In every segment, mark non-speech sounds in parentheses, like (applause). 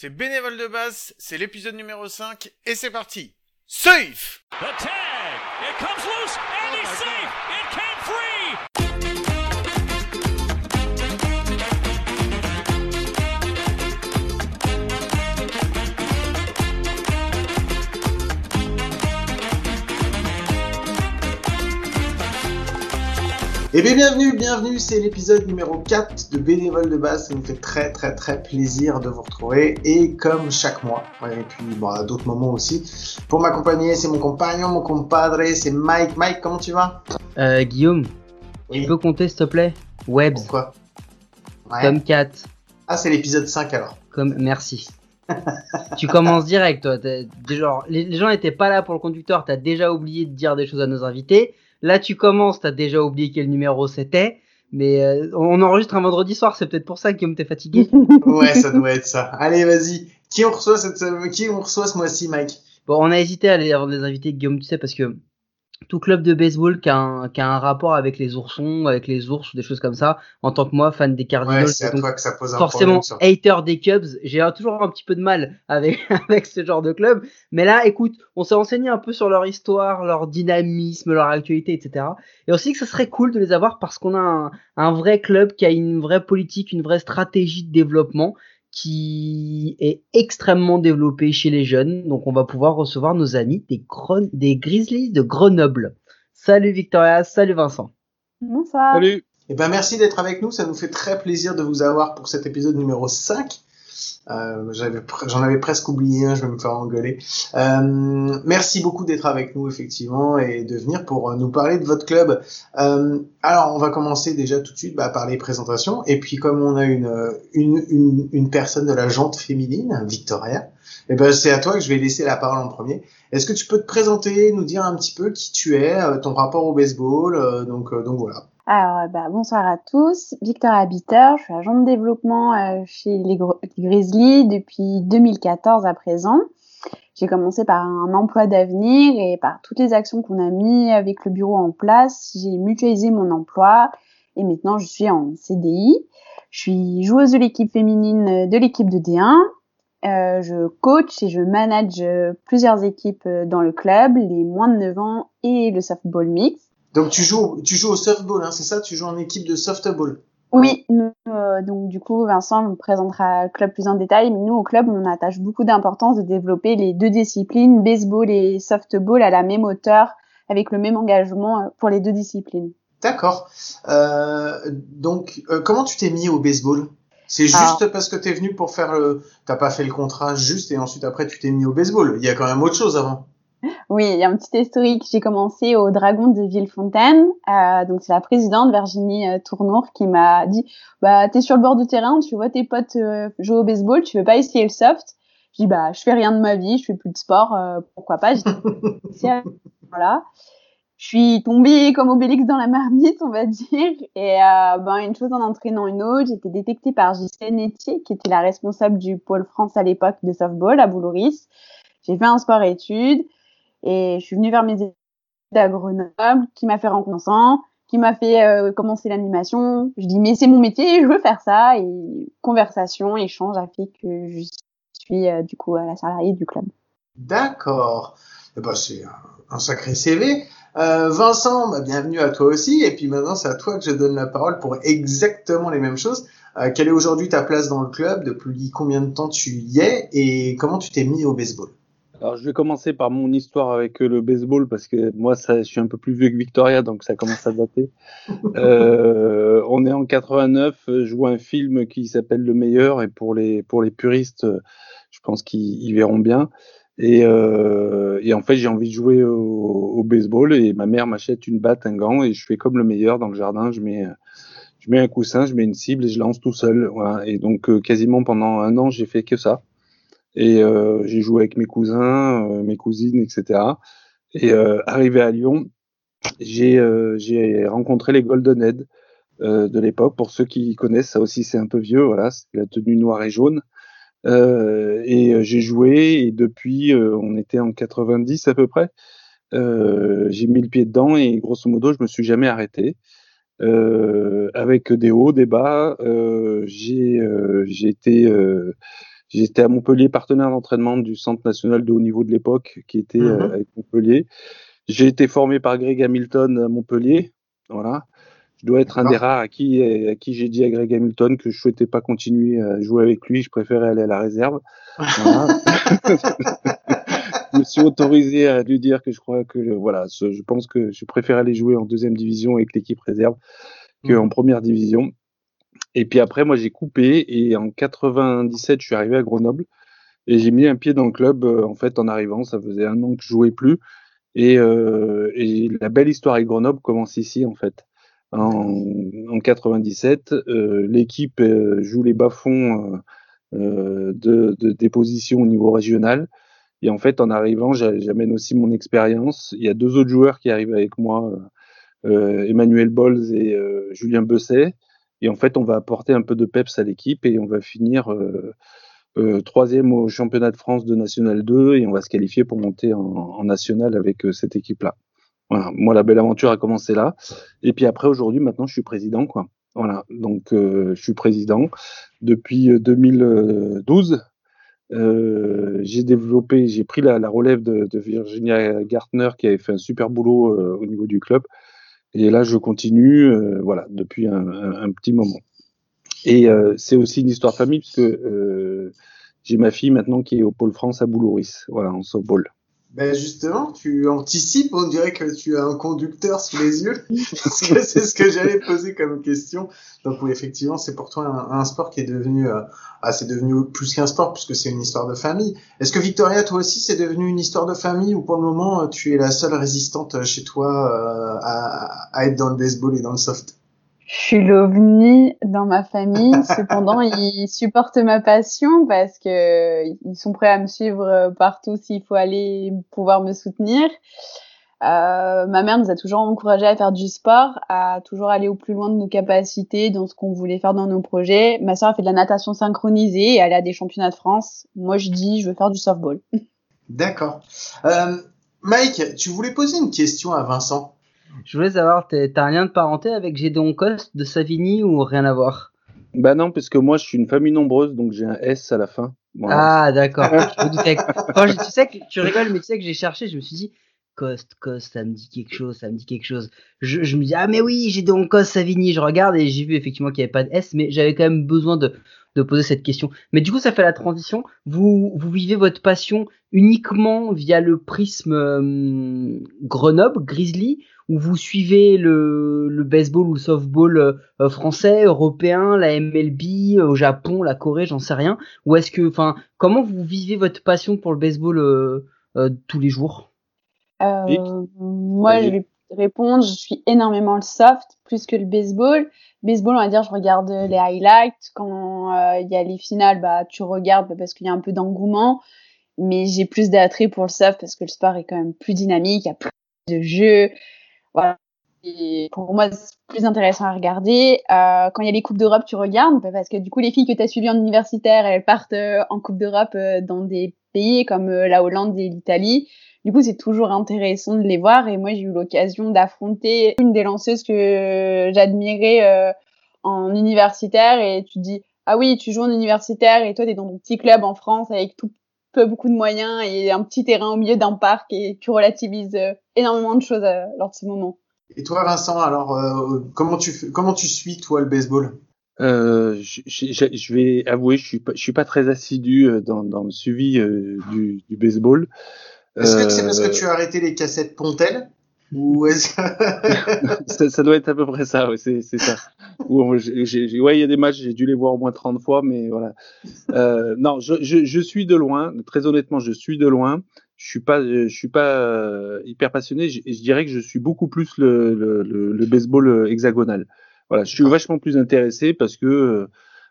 c'est Bénévole de base, c'est l'épisode numéro 5 et c'est parti. Safe The tag. It comes loose and he's safe. It Et bien bienvenue, bienvenue, c'est l'épisode numéro 4 de Bénévole de base, ça nous fait très très très plaisir de vous retrouver, et comme chaque mois, et puis bon, à d'autres moments aussi, pour m'accompagner, c'est mon compagnon, mon compadre, c'est Mike. Mike, comment tu vas? Euh, Guillaume, Oui. tu peux compter s'il te plaît? Webs, Pourquoi? Ouais. comme 4, Ah, c'est l'épisode 5 alors. comme merci. (laughs) tu commences direct, toi. genre, les gens n'étaient pas là pour le conducteur, t'as déjà oublié de dire des choses à nos invités. Là, tu commences, t'as déjà oublié quel numéro c'était. Mais euh, on enregistre un vendredi soir, c'est peut-être pour ça, Guillaume, t'es fatigué. (laughs) Ouais, ça doit être ça. Allez, vas-y. Qui on reçoit cette qui on reçoit ce mois-ci, Mike? Bon, on a hésité à les, avant de les inviter, Guillaume, tu sais, parce que tout club de baseball qui a, un, qui a un rapport avec les oursons, avec les ours ou des choses comme ça, en tant que moi, fan des Cardinals, Ouais, c'est à donc toi que ça pose un forcément problème. hater des Cubs, j'ai toujours un petit peu de mal avec, (laughs) avec ce genre de club. Mais là, écoute, on s'est renseigné un peu sur leur histoire, leur dynamisme, leur actualité, etc. Et aussi que ce serait cool de les avoir parce qu'on a un, un vrai club qui a une vraie politique, une vraie stratégie de développement qui est extrêmement développée chez les jeunes. Donc on va pouvoir recevoir nos amis des Grizzlies de Grenoble. Salut Victoria, salut Vincent. Bonsoir. Salut. Eh ben, merci d'être avec nous. Ça nous fait très plaisir de vous avoir pour cet épisode numéro 5. Euh, J'en avais presque oublié un, je vais me faire engueuler. Euh, merci beaucoup d'être avec nous, effectivement, et de venir pour euh, nous parler de votre club. Euh, alors, on va commencer déjà tout de suite bah, par les présentations. Et puis, comme on a une, une, une, une personne de la jante féminine, Victoria, eh ben, c'est à toi que je vais laisser la parole en premier. Est-ce que tu peux te présenter, nous dire un petit peu qui tu es, euh, ton rapport au baseball donc, donc voilà. Alors, euh, bah, bonsoir à tous. Victor Habiteur, je suis agent de développement euh, chez les, les Grizzlies depuis 2014 à présent. J'ai commencé par un emploi d'avenir et par toutes les actions qu'on a mis avec le bureau en place, j'ai mutualisé mon emploi et maintenant je suis en CDI. Je suis joueuse de l'équipe féminine de l'équipe de D1. Euh, je coach et je manage euh, plusieurs équipes euh, dans le club, les moins de 9 ans et le softball mix. Donc tu joues, tu joues au softball, hein, c'est ça? Tu joues en équipe de softball? Oui, nous, euh, donc du coup, Vincent nous présentera le club plus en détail, mais nous, au club, on attache beaucoup d'importance de développer les deux disciplines, baseball et softball, à la même hauteur, avec le même engagement euh, pour les deux disciplines. D'accord. Euh, donc euh, comment tu t'es mis au baseball? C'est juste parce que t'es venu pour faire le, t'as pas fait le contrat juste et ensuite après tu t'es mis au baseball. Il y a quand même autre chose avant. Oui, il y a un petit historique. J'ai commencé au Dragon de Villefontaine. Euh, donc c'est la présidente Virginie euh, Tournour qui m'a dit "Bah t'es sur le bord du terrain, tu vois tes potes euh, jouer au baseball, tu veux pas essayer le soft? Je dis "Bah je fais rien de ma vie, je fais plus de sport, euh, pourquoi pas J'ai dit, (laughs) Voilà. Je suis tombée comme Obélix dans la marmite, on va dire. Et euh, ben une chose en entraînant une autre, j'ai été détectée par Gisèle Etier, qui était la responsable du pôle France à l'époque de softball à Boulouris. J'ai fait un sport-études. Et je suis venue vers mes études à Grenoble, qui m'a fait rencontrer qui m'a fait euh, commencer l'animation. Je dis mais c'est mon métier, je veux faire ça. Et conversation, échange a fait que je suis euh, du coup à la salariée du club. D'accord. Eh ben, c'est un, sacré CV. Euh, Vincent, bah, bienvenue à toi aussi. Et puis maintenant, c'est à toi que je donne la parole pour exactement les mêmes choses. Quelle est aujourd'hui ta place dans le club? Depuis combien de temps tu y es? Et comment tu t'es mis au baseball? Alors, je vais commencer par mon histoire avec euh, le baseball parce que moi, ça, je suis un peu plus vieux que Victoria, donc ça commence à dater. (laughs) Euh, on est en 89, euh, je vois un film qui s'appelle Le Meilleur et pour les pour les puristes, euh, je pense qu'ils ils verront bien. Et, euh, et en fait, j'ai envie de jouer au, au baseball et ma mère m'achète une batte, un gant et je fais comme le meilleur dans le jardin. Je mets je mets un coussin, je mets une cible et je lance tout seul. Voilà. Et donc quasiment pendant un an, j'ai fait que ça. Et euh, j'ai joué avec mes cousins, euh, mes cousines, etc. Et euh, arrivé à Lyon, j'ai rencontré les Goldenhead euh, de l'époque. Pour ceux qui connaissent, ça aussi c'est un peu vieux. Voilà, c'est la tenue noire et jaune. Euh, et j'ai joué et depuis, euh, on était en 90 à peu près. Euh, j'ai mis le pied dedans et grosso modo, je me suis jamais arrêté. Avec des hauts, des bas, j'ai été J'étais à Montpellier, partenaire d'entraînement du Centre national de haut niveau de l'époque, qui était Mhm. avec Montpellier. J'ai été formé par Greg Hamilton à Montpellier. Voilà. Je dois être un des rares à qui, à qui j'ai dit à Greg Hamilton que je souhaitais pas continuer à jouer avec lui. Je préférais aller à la réserve. Voilà. (laughs) je me suis autorisé à lui dire que je crois que voilà, je pense que je préfère aller jouer en deuxième division avec l'équipe réserve qu'en première division. Et puis après, moi, j'ai coupé et en 97, je suis arrivé à Grenoble et j'ai mis un pied dans le club. euh, en fait, en arrivant, ça faisait un an que je jouais plus et, euh, la belle histoire avec Grenoble commence ici, en fait. En, en 97, euh, l'équipe joue les bas-fonds de, de, des positions au niveau régional. Et en fait, en arrivant, j'a- j'amène aussi mon expérience. Il y a deux autres joueurs qui arrivent avec moi, Emmanuel Bolz et Julien Besset. Et en fait, on va apporter un peu de peps à l'équipe et on va finir euh, euh, troisième au championnat de France de National 2 et on va se qualifier pour monter en, National avec euh, cette équipe-là. Voilà, moi la belle aventure a commencé là. Et puis après, aujourd'hui, maintenant, je suis président, quoi. Voilà, donc je suis président depuis euh, 2012. Euh, j'ai développé, j'ai pris la, relève de, Virginia Gartner qui avait fait un super boulot au niveau du club. Et là, je continue, euh, voilà, depuis un, petit moment. Et euh, c'est aussi une histoire famille puisque euh, j'ai ma fille maintenant qui est au Pôle France à Boulouris, voilà, en softball. Ben justement, tu anticipes, on dirait que tu as un conducteur sous les yeux, (laughs) parce que c'est ce que j'allais poser comme question. Donc oui, effectivement, c'est pour toi un, un, sport qui est devenu, euh, ah, c'est devenu plus qu'un sport puisque c'est une histoire de famille. Est-ce que Victoria, toi aussi, c'est devenu une histoire de famille ou pour le moment, tu es la seule résistante chez toi euh, à, à être dans le baseball et dans le soft? Je suis l'ovni dans ma famille. (laughs) Cependant, ils supportent ma passion parce que ils sont prêts à me suivre partout s'il faut aller pouvoir me soutenir. Euh, ma mère nous a toujours encouragé à faire du sport, à toujours aller au plus loin de nos capacités, dans ce qu'on voulait faire dans nos projets. Ma sœur a fait de la natation synchronisée et elle a des championnats de France. Moi, je dis, je veux faire du softball. D'accord. Euh, Mike, tu voulais poser une question à Vincent? Je voulais savoir, t'as un lien de parenté avec Gédéon Coste de Savigny ou rien à voir? Bah non, parce que moi je suis une famille nombreuse, donc j'ai un S à la fin. Voilà. Ah d'accord. (laughs) Tu sais que tu rigoles, mais tu sais que j'ai cherché, je me suis dit Coste, Coste, ça me dit quelque chose, ça me dit quelque chose. Je, je me dis ah mais oui, Gédéon Coste, Savigny. Je regarde et j'ai vu effectivement qu'il n'y avait pas de S, mais j'avais quand même besoin de de poser cette question. Mais du coup, ça fait la transition. Vous, vous vivez votre passion uniquement via le prisme euh, Grenoble, Grizzly, où vous suivez le, le baseball ou le softball euh, français, européen, la MLB, euh, au Japon, la Corée, j'en sais rien. Ou est-ce que, enfin, comment vous vivez votre passion pour le baseball euh, tous les jours? Moi, je vais répondre. Je suis énormément le soft plus que le baseball. Baseball, on va dire, je regarde les highlights. Quand il y a les finales, bah, tu regardes parce qu'il y a un peu d'engouement. Mais j'ai plus d'attrait pour le soft parce que le sport est quand même plus dynamique, il y a plus de jeux. Voilà. Et pour moi, c'est plus intéressant à regarder. Euh, quand il y a les Coupes d'Europe, tu regardes, parce que du coup, les filles que tu as suivies en universitaire, elles partent euh, en Coupe d'Europe euh, dans des pays comme euh, la Hollande et l'Italie. Du coup, c'est toujours intéressant de les voir. Et moi, j'ai eu l'occasion d'affronter une des lanceuses que j'admirais en universitaire. Et tu te dis, ah oui, tu joues en universitaire et toi, tu es dans ton petit club en France avec tout peu beaucoup de moyens et un petit terrain au milieu d'un parc et tu relativises euh, énormément de choses euh, lors de ce moment. Et toi, Vincent, alors euh, comment tu comment tu suis toi le baseball? Euh, je, je, je, vais avouer, je suis pas, je suis pas très assidu dans, dans le suivi euh, du, du, baseball. Est-ce que c'est parce que tu as arrêté les cassettes Pontel? Ou (laughs) ça, ça, doit être à peu près ça, ouais, c'est ça. Ou, j ai, j ai, ouais, il y a des matchs, j'ai dû les voir au moins 30 fois, mais voilà. Euh, non, je, je, je, suis de loin, très honnêtement, je suis de loin. Je suis pas, je suis pas euh, hyper passionné. Je, je, dirais que je suis beaucoup plus le, le, le, le baseball hexagonal. Voilà, je suis vachement plus intéressé parce que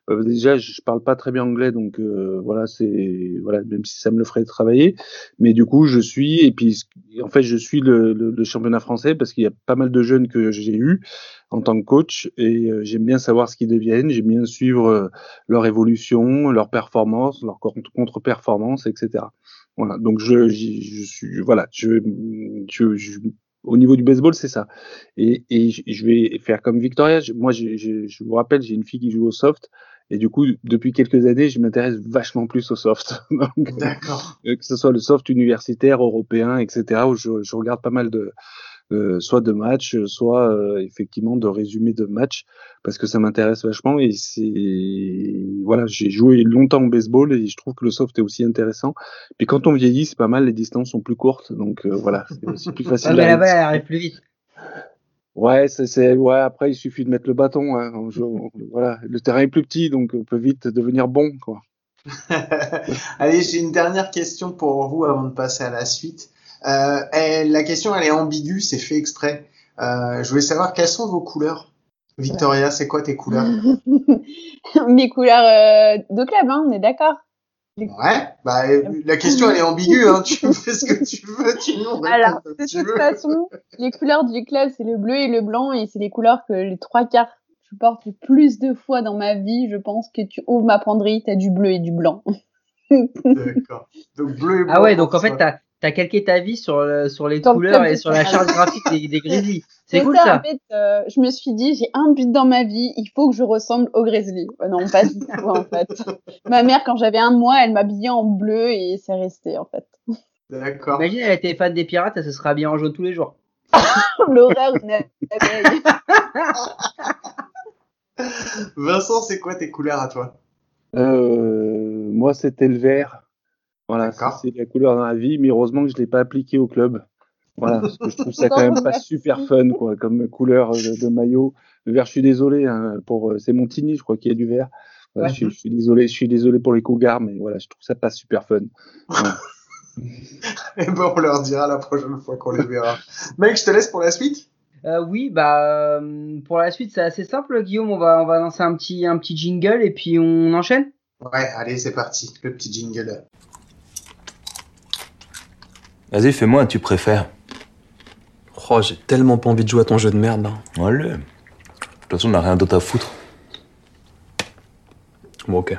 euh, déjà, je parle pas très bien anglais, donc euh, voilà, c'est voilà, même si ça me le ferait travailler. Mais du coup, je suis et puis en fait, je suis le, le, le championnat français parce qu'il y a pas mal de jeunes que j'ai eu en tant que coach et euh, j'aime bien savoir ce qu'ils deviennent, j'aime bien suivre euh, leur évolution, leur performance, leur contre-performance, etc. Voilà, donc je, je, suis voilà, je, je, je au niveau du baseball, c'est ça. Et, et, je vais faire comme Victoria. Moi, je, je, je vous rappelle, j'ai une fille qui joue au soft Et du coup, depuis quelques années, je m'intéresse vachement plus au soft. (laughs) D'accord. euh, que ce soit le soft universitaire, européen, etc., où je, je regarde pas mal de, euh, soit de matchs, soit euh, effectivement de résumés de matchs, parce que ça m'intéresse vachement. Et c'est voilà, j'ai joué longtemps au baseball et je trouve que le soft est aussi intéressant. Puis quand on vieillit, c'est pas mal, les distances sont plus courtes, donc euh, voilà, c'est aussi plus (laughs) facile. Ah, mais là-bas, elle arrive plus vite. Ouais, c'est, ouais, après, il suffit de mettre le bâton. Hein. On (laughs) voilà, le terrain est plus petit, donc on peut vite devenir bon, quoi. (laughs) Allez, j'ai une dernière question pour vous avant de passer à la suite. Euh, elle- la question, elle est ambiguë, c'est fait exprès. Euh, je voulais savoir quelles sont vos couleurs? Victoria, c'est quoi tes couleurs? (laughs) Mes couleurs euh, de club, hein, on est d'accord. Ouais, bah euh, la question elle est ambiguë, hein. tu fais ce que tu veux, tu nous réponds Alors, de toute veux. façon, les couleurs du club, c'est le bleu et le blanc, et c'est les couleurs que les trois quarts je porte le plus de fois dans ma vie. Je pense que tu ouvres ma penderie, t'as du bleu et du blanc. D'accord. Donc bleu et blanc. Ah ouais, donc en fait, t'as as calqué ta vie sur, le- sur les couleurs et sur la charte graphique des, des (laughs) Grizzlies. C'est cool ça, ça. En fait, euh, je me suis dit, j'ai un but dans ma vie, il faut que je ressemble au Grizzly. Euh, non, pas du tout, en fait. (laughs) Ma mère, quand j'avais un mois, elle m'habillait en bleu et c'est resté, en fait. D'accord. Imagine, elle était fan des pirates, elle se serait habillée en jaune tous les jours. (laughs) L'horreur une abeille. (laughs) Vincent, c'est quoi tes couleurs à toi? Euh, moi, c'était le vert. Voilà, c'est la couleur dans la vie, mais heureusement que je l'ai pas appliqué au club. Voilà, parce que je trouve ça (laughs) quand même pas super fun, quoi, comme couleur de, de maillot. Le vert, je suis désolé, hein, pour, euh, c'est Montigny, je crois qu'il y a du vert. Voilà, Ouais. je, suis- je suis désolé, je suis désolé pour les Cougars, mais voilà, je trouve ça pas super fun. Voilà. (laughs) (laughs) Eh ben, on leur dira la prochaine fois qu'on les verra. Mec, je te laisse pour la suite. Euh, oui, bah euh, pour la suite c'est assez simple, Guillaume. On va on va lancer un petit un petit jingle et puis on enchaîne. Ouais, allez, c'est parti. Le petit jingle. Vas-y, fais-moi tu préfères. Oh, j'ai tellement pas envie de jouer à ton jeu de merde là. Allez. De toute façon, on n'a rien d'autre à foutre. Bon, ok.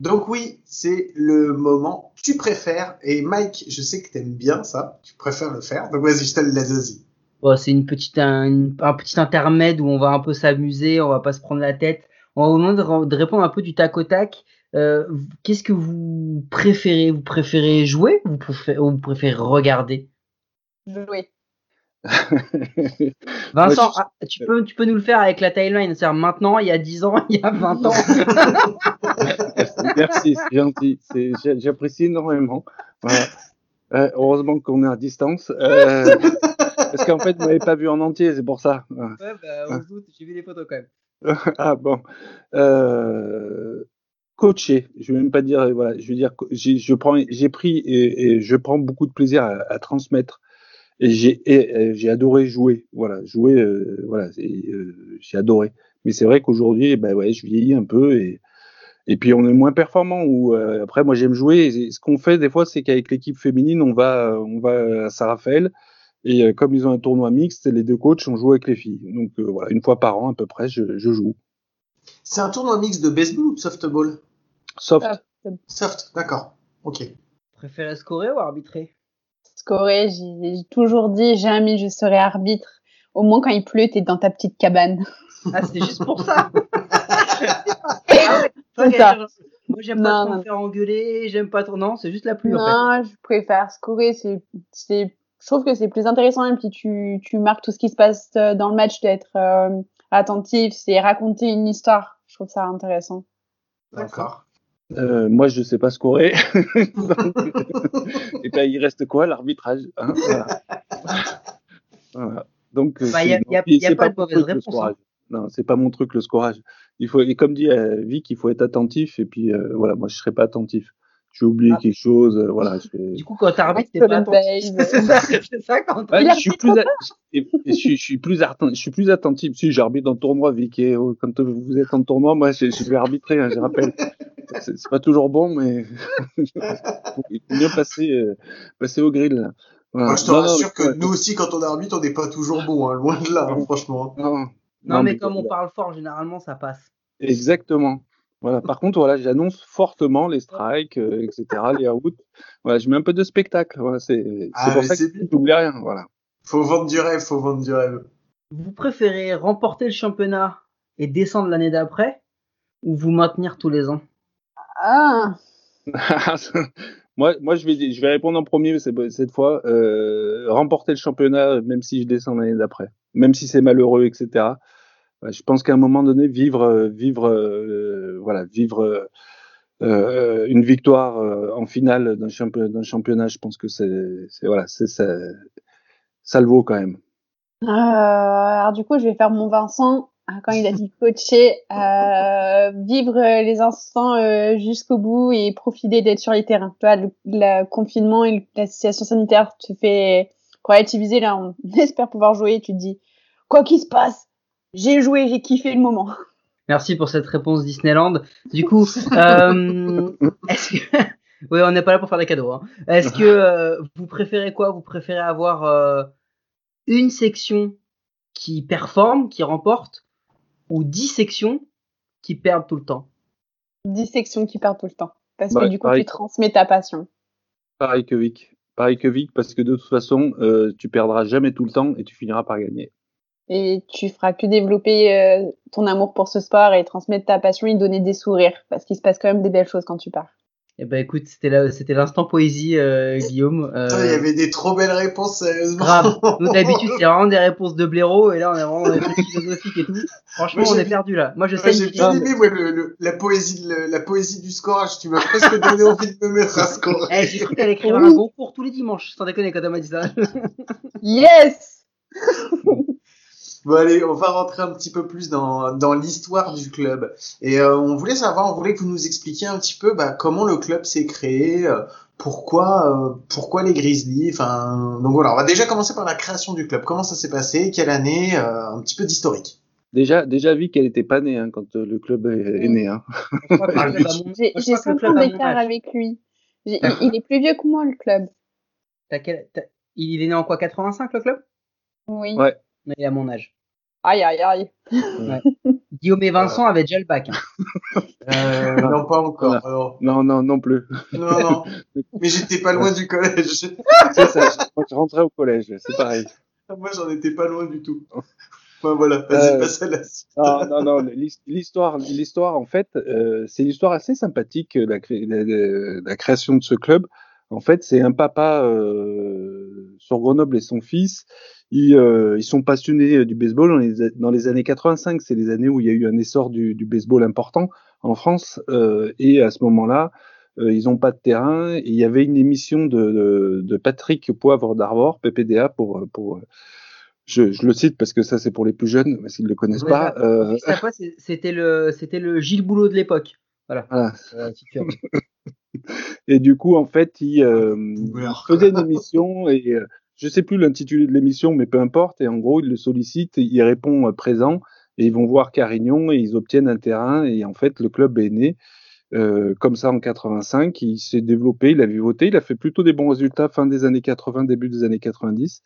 Donc oui, c'est le moment. Tu préfères. Et Mike, je sais que t'aimes bien ça. Tu préfères le faire. Donc vas-y, je te le laisse. Vas-y. Bon, c'est une petite un, une- un petit intermède où on va un peu s'amuser, on va pas se prendre la tête. On va vous demander de répondre un peu du tac au tac. Euh, Qu'est-ce que vous préférez? Vous préférez jouer ou vous préférez, ou vous préférez regarder? Jouer. (laughs) Vincent, Moi, je- ah, tu peux tu peux nous le faire avec la timeline, c'est-à-dire maintenant, il y a 10 ans, il y a 20 ans. (laughs) Merci, c'est gentil, j'apprécie énormément. Voilà. Euh, heureusement qu'on est à distance, euh, (laughs) parce qu'en fait, vous m'avez pas vu en entier, c'est pour ça. Ouais, bah, on se doute, j'ai vu les photos quand même. ah bon. Euh, coacher, je vais même pas dire, voilà, je veux dire, je prends, j'ai pris et, et je prends beaucoup de plaisir à, à transmettre. Et j'ai, euh, j'ai adoré jouer, voilà, jouer, euh, voilà, euh, j'ai adoré. Mais c'est vrai qu'aujourd'hui, ben ouais, je vieillis un peu et et puis on est moins performant. Ou euh, après, moi j'aime jouer. Et ce qu'on fait des fois, c'est qu'avec l'équipe féminine, on va, on va à Saint-Raphaël. Et euh, comme ils ont un tournoi mixte, les deux coachs, on joue avec les filles. Donc euh, voilà, une fois par an à peu près, je, je joue. C'est un tournoi mix de baseball ou de softball? Soft. Soft, d'accord. Ok. Préférez scorer ou arbitrer? Scorer, j'ai toujours dit, jamais je serai arbitre. Au moins, quand il pleut, t'es dans ta petite cabane. Ah, c'est juste pour ça (laughs) ça. je- Moi, j'aime pas trop me faire engueuler, j'aime pas trop. Non, c'est juste la pluie en fait. Non, je préfère scorer. C'est, c'est, je trouve que c'est plus intéressant. Et puis tu, tu marques tout ce qui se passe euh, dans le match, d'être euh, attentif, c'est raconter une histoire. Je trouve ça intéressant. D'accord. Euh, moi, je sais pas scorer. (laughs) Donc, et ben, il reste quoi L'arbitrage. hein, voilà. Voilà. Donc, euh, Bah, y a- pas de mon mauvaise truc, le réponse, hein. scorage. Non, c'est pas mon truc le scorage. Il faut, et comme dit euh, Vic, il faut être attentif. Et puis euh, voilà, moi, je serais pas attentif. J'ai oublié Ah. quelque chose. euh, voilà. Du coup, quand t'es Sur pas le attentif. base. C'est ça, c'est ça quand Ouais, Il je suis plus, a- je, suis- je suis plus atten- je suis plus attentif. Si j'arbitre en tournoi, Vic, et euh, quand vous êtes en tournoi, moi, je, je vais arbitrer, hein, je rappelle. C'est c'est pas toujours bon, mais il faut (laughs) mieux passer, euh, passer au grill. Là. Voilà. Moi, je te Non, rassure que nous aussi, quand on arbitre, on n'est pas toujours bon, hein, loin de là, hein, franchement. Non, Non, mais comme on parle fort, généralement, ça passe. Exactement. Voilà. Par contre, voilà, j'annonce fortement les strikes, euh, etc., les outs. Voilà, je mets un peu de spectacle. Voilà, c'est Ah, pour ça que j'oublie rien. Voilà. Faut vendre du rêve, faut vendre du rêve. Vous préférez remporter le championnat et descendre l'année d'après ou vous maintenir tous les ans? Ah, (laughs) moi, moi je, vais, je vais répondre en premier cette, cette fois. Euh, remporter le championnat, même si je descends l'année d'après. Même si c'est malheureux, etc. Je pense qu'à un moment donné, vivre, euh, vivre, euh, voilà, vivre euh, une victoire en finale d'un championnat, je pense que c'est, voilà, c'est ça, ça le vaut quand même. Alors du coup, je vais faire mon Vincent hein, quand il a dit coacher, euh, vivre les instants euh, jusqu'au bout et profiter d'être sur les terrains. Tu vois, le, le confinement et la situation sanitaire te fait relativiser. Là, on (laughs) espère pouvoir jouer. Tu te dis, quoi qu'il se passe, j'ai joué, j'ai kiffé le moment. Merci pour cette réponse Disneyland. Du coup, euh, (laughs) est-ce que... (laughs) oui, on n'est pas là pour faire des cadeaux. Hein. Est-ce que euh, vous préférez quoi? Vous préférez avoir euh, une section qui performe, qui remporte, ou dix sections qui perdent tout le temps? 10 sections qui perdent tout le temps. Parce que du coup, pareil. tu transmets ta passion. Pareil que Vic. Pareil que Vic, parce que de toute façon, euh, tu perdras jamais tout le temps et tu finiras par gagner. Et tu feras que développer euh, ton amour pour ce sport et transmettre ta passion et donner des sourires. Parce qu'il se passe quand même des belles choses quand tu pars. Eh ben écoute, c'était là, c'était l'instant poésie, euh, Guillaume. Euh, Il y avait des trop belles réponses, sérieusement. Grave. Nous (laughs) d'habitude c'est vraiment des réponses de blaireau et là on est vraiment dans des trucs philosophiques et tout. Franchement Moi, on est perdu là. Moi je sais. J'ai bien aimé ouais, le, le- la poésie, de le- la poésie du scorage. Tu m'as presque donné envie de me mettre à score. Eh, j'ai cru qu'elle écrivait un concours tous les dimanches, sans déconner quand elle m'a dit ça. Yes (laughs) Bon allez, on va rentrer un petit peu plus dans, dans l'histoire du club. Et euh, on voulait savoir, on voulait que vous nous expliquiez un petit peu bah, comment le club s'est créé, euh, pourquoi, euh, pourquoi les Grizzlies. Enfin, donc voilà, on va déjà commencer par la création du club. Comment ça s'est passé, quelle année, euh, un petit peu d'historique. Déjà, déjà Vic, elle était pas née hein, quand euh, le club est, est né. Hein. Je crois que le club a mon- J'ai moi, je j'ai crois que le 5 club ans d'écart avec lui. Il, il est plus vieux que moi, le club. T'as quel- t'as- Il est né en quoi 85 le club? Oui. Ouais. Il est à mon âge. Aïe, aïe, aïe. (laughs) Guillaume et Vincent avaient déjà le bac. hein. Euh, non, pas encore. Voilà. alors. Non, non, non plus. Non, non. (laughs) Mais j'étais pas loin du collège. (laughs) c'est ça. Quand je rentrais au collège, c'est pareil. Moi, j'en étais pas loin du tout. Enfin voilà, vas-y, Euh, passe à la suite. Non, non, non. l'his- L'histoire, l'histoire, en fait, euh, c'est une histoire assez sympathique, la, cré- la- la- la création de ce club. En fait, c'est un papa euh, sur Grenoble et son fils. Ils, euh, ils sont passionnés du baseball dans les, a- dans les années 85. C'est les années où il y a eu un essor du, du baseball important en France. Euh, et à ce moment-là, euh, ils n'ont pas de terrain. Et il y avait une émission de, de, de Patrick Poivre d'Arvor, PPDA, pour, pour je, je le cite parce que ça c'est pour les plus jeunes, parce qu'ils ne le connaissent Ouais, pas. bah, Euh, C'était le, c'était le Gilles Boulot de l'époque. Voilà. voilà. Euh. (laughs) Et du coup, en fait, il, euh, Ouvert. il faisait une émission et euh, je sais plus l'intitulé de l'émission, mais peu importe. Et en gros, il le sollicite, il répond euh, présent et ils vont voir Carignon et ils obtiennent un terrain. Et en fait, le club est né euh, comme ça en 85. Il s'est développé, il a vivoté, il a fait plutôt des bons résultats fin des années 80, début des années 90.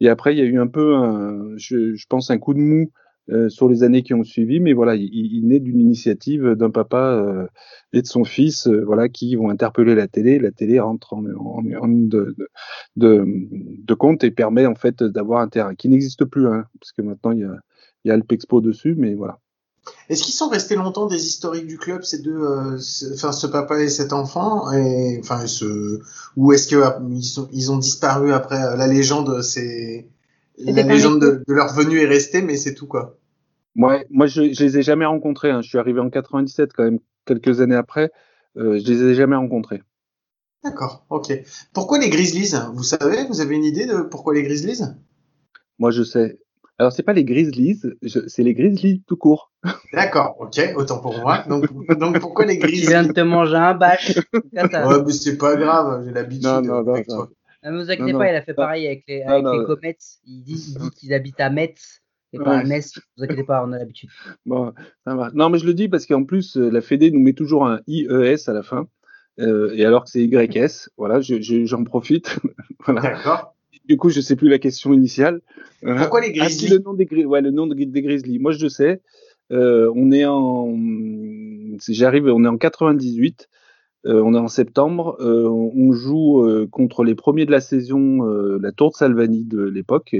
Et après, il y a eu un peu, un, je, je pense, un coup de mou euh, sur les années qui ont suivi. Mais voilà, il, naît d'une initiative d'un papa euh, et de son fils, euh, voilà, qui vont interpeller la télé. La télé rentre en, de, compte et permet en fait d'avoir un terrain qui n'existe plus, hein, parce que maintenant il y a, il y a Alpexpo dessus, mais voilà. Est-ce qu'ils sont restés longtemps des historiques du club, ces deux, ce- enfin ce papa et cet enfant, et enfin ce, ou est-ce que euh, ils, ont disparu après la légende, c'est la légende de, de leur venue est restée, mais c'est tout quoi. Moi, moi je, je les ai jamais rencontrés. Hein. Je suis arrivé en 97 quand même, quelques années après. Euh, je les ai jamais rencontrés. D'accord, ok. Pourquoi les Grizzlies? Vous savez, vous avez une idée de pourquoi les Grizzlies? Moi, je sais. Alors, c'est pas les Grizzlies, c'est les Grizzlies tout court. D'accord, ok, autant pour moi. Donc, donc pourquoi les Tu Grizzlies viens de te manger un bâche. Ouais, mais c'est pas grave, j'ai l'habitude. Non, non, non. Ne vous inquiétez Non, pas, non. il a fait pareil avec les, Non, avec non, les ouais. Comets. Il dit, il dit qu'ils habitent à Metz et pas Ouais. à Metz. Ne vous inquiétez pas, on a l'habitude. (laughs) Bon, ça va. Non, mais je le dis parce qu'en plus, euh, la Fédé nous met toujours un IES à la fin. Euh, et alors que c'est YS, voilà, je- je- j'en profite. (laughs) voilà. D'accord. Du coup, je sais plus la question initiale. Pourquoi les Ah, Grizzlies le nom des, ouais, le nom des, des Grizzlies. Moi, je sais. Euh, on est en, j'arrive, on est en 98. Euh, on est en septembre. Euh, on joue euh, contre les premiers de la saison, la Tour de Salvani de l'époque,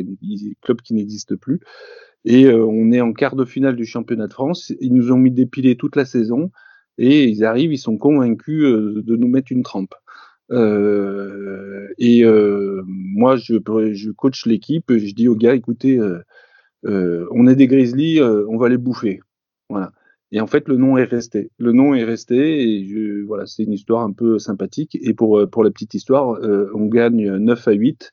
club qui n'existe plus. Et on est en quart de finale du championnat de France. Ils nous ont mis pilets toute la saison et ils arrivent, ils sont convaincus de nous mettre une trempe. Et moi, je, je coach l'équipe. Je dis aux gars, écoutez, on est des Grizzlies, on va les bouffer. Voilà. Et en fait, le nom est resté. Le nom est resté et je, voilà, c'est une histoire un peu sympathique. Et pour, euh, pour la petite histoire, euh, on gagne 9 à 8.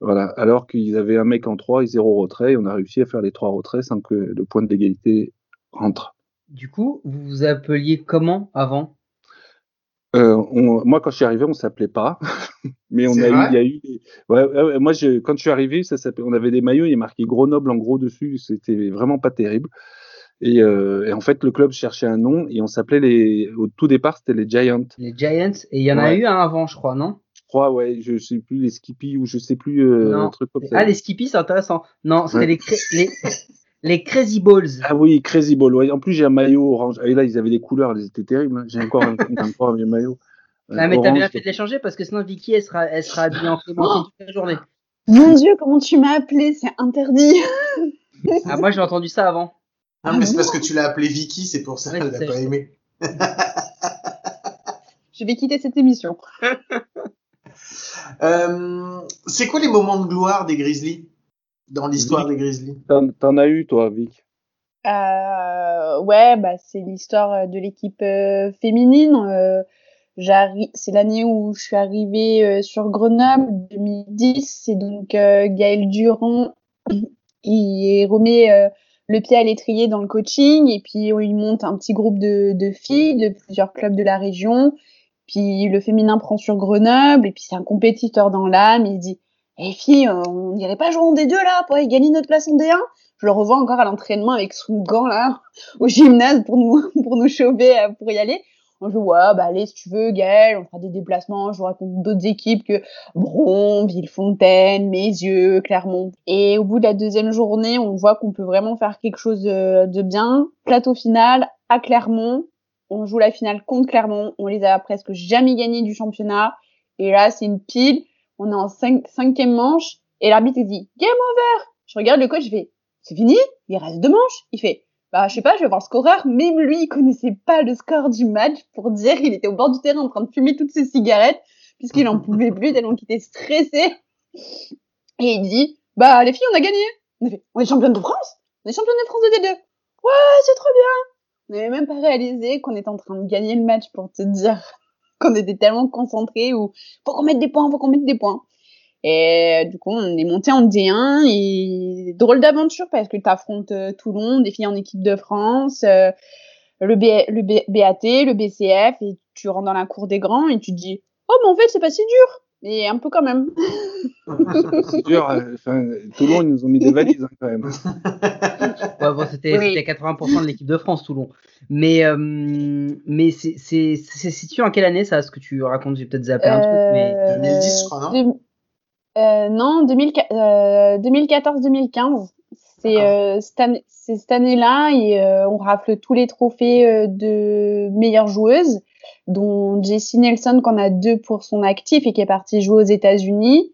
Voilà. Alors qu'ils avaient un mec en 3 et 0 retrait. Et on a réussi à faire les 3 retraits sans que le point d'égalité rentre. Du coup, vous vous appeliez comment avant? Euh, on- moi, quand je suis arrivé, on s'appelait pas, (laughs) mais on a eu, y a eu. des- Ouais, ouais, ouais, moi, je, quand je suis arrivé, ça s'appelait, on avait des maillots, il y a marqué Grenoble en gros dessus, c'était vraiment pas terrible. Et, euh, et en fait, le club cherchait un nom et on s'appelait les. Au tout départ, c'était les Giants. Les Giants Et il y en a eu un avant, je crois, non? Je crois, ouais, je sais plus les Skippy ou je sais plus euh, Non. un truc comme ça. Ah, les Skippy, c'est intéressant. Non, c'était Ouais. les, cra- les, (laughs) les Crazy Balls. Ah oui, Crazy Ball. Ouais. En plus, j'ai un maillot orange. Et là, ils avaient des couleurs, elles étaient terribles. hein. J'ai encore un, encore un vieux maillot. Euh, Ah, mais t'as orange. bien fait de les changer parce que sinon Vicky, elle sera, elle sera habillée en clémentine toute la journée. Mon Dieu, comment tu m'as appelé C'est interdit. Ah, moi, j'ai entendu ça avant. Non, mais c'est parce que tu l'as appelé Vicky, c'est pour ça Ouais, qu'elle l'a ça, pas aimé. Je vais quitter cette émission. (laughs) Euh, c'est quoi les moments de gloire des Grizzlies? Dans l'histoire des Grizzlies T'en, t'en as eu, toi, Vic? Euh, ouais, bah c'est l'histoire euh, de l'équipe euh, féminine. Euh, j'arrive, c'est l'année où je suis arrivée euh, sur Grenoble, 2010. C'est donc euh, Gaël Durand qui remet euh, le pied à l'étrier dans le coaching et puis il monte un petit groupe de, de filles de plusieurs clubs de la région. Puis le féminin prend sur Grenoble et puis c'est un compétiteur dans l'âme. Il dit "Eh filles, euh, on n'irait pas jouer en D2 là pour aller gagner notre place en D1 Je le revois encore à l'entraînement avec son gant là (laughs) au gymnase pour nous (laughs) pour nous chauffer euh, pour y aller. On joue ouais bah allez si tu veux Gaël, on fera des déplacements, je vous raconte d'autres équipes que Bron, Villefontaine, Mézieux, Clermont. Et au bout de la deuxième journée, on voit qu'on peut vraiment faire quelque chose de, de bien. Plateau final à Clermont, on joue la finale contre Clermont, on les a presque jamais gagnés du championnat. Et là, c'est une pile, on est en cinq, cinquième manche, et l'arbitre dit Game over! Je regarde le coach, je fais C'est fini? Il reste deux manches? Il fait Bah, je sais pas, je vais voir le scoreur. Même lui, il connaissait pas le score du match pour dire il était au bord du terrain en train de fumer toutes ses cigarettes, puisqu'il en pouvait plus tellement qu'il était stressé. Et il dit Bah, les filles, on a gagné On a fait On est championne de France On est championne de France de D2 Ouais, c'est trop bien on n'avait même pas réalisé qu'on était en train de gagner le match pour te dire qu'on était tellement concentrés ou faut qu'on mette des points, faut qu'on mette des points. Et euh, du coup, on est monté en D1 et drôle d'aventure parce que tu affrontes euh, Toulon, des filles en équipe de France, euh, le, B, le B, BAT, le BCF et tu rentres dans la cour des grands et tu te dis oh mais en fait c'est pas si dur et un peu quand même. (laughs) C'est dur. euh, Enfin, Toulon, ils nous ont mis des valises hein, quand même. (laughs) Ouais, bon, c'était Oui. c'était 80% de l'équipe de France, Toulon. Mais, euh, mais c'est c'est- c'est situé en quelle année, ça, ce que tu racontes? J'ai peut-être zappé un truc, mais... Euh, 2010, je crois, non? Euh, Non, 2000 euh, 2014-2015. C'est euh, cette année-là et euh, on rafle tous les trophées euh, de meilleure joueuse, dont Jessie Nelson qu'on a deux pour son actif et qui est partie jouer aux États-Unis.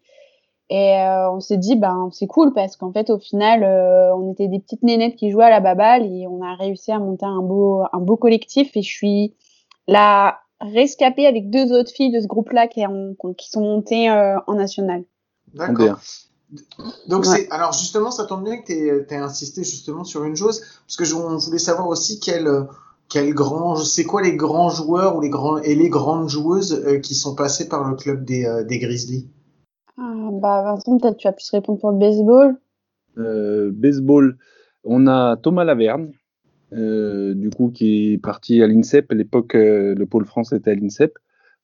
Et euh, on s'est dit, ben c'est cool parce qu'en fait au final, euh, on était des petites nénettes qui jouaient à la baballe et on a réussi à monter un beau un beau collectif. Et je suis la rescapée avec deux autres filles de ce groupe-là qui, qui sont montées euh, en national. D'accord. Donc Ouais. c'est alors justement ça tombe bien que tu aies insisté justement sur une chose parce que je, on voulait savoir aussi quel quel grand c'est quoi les grands joueurs ou les grands et les grandes joueuses euh, qui sont passés par le club des euh, des Grizzlies? Ah, bah Vincent, peut-être tu as pu se répondre pour le baseball. Euh, baseball, on a Thomas Laverne, euh, du coup, qui est parti à l'INSEP. À l'époque, euh, le pôle France était à l'INSEP,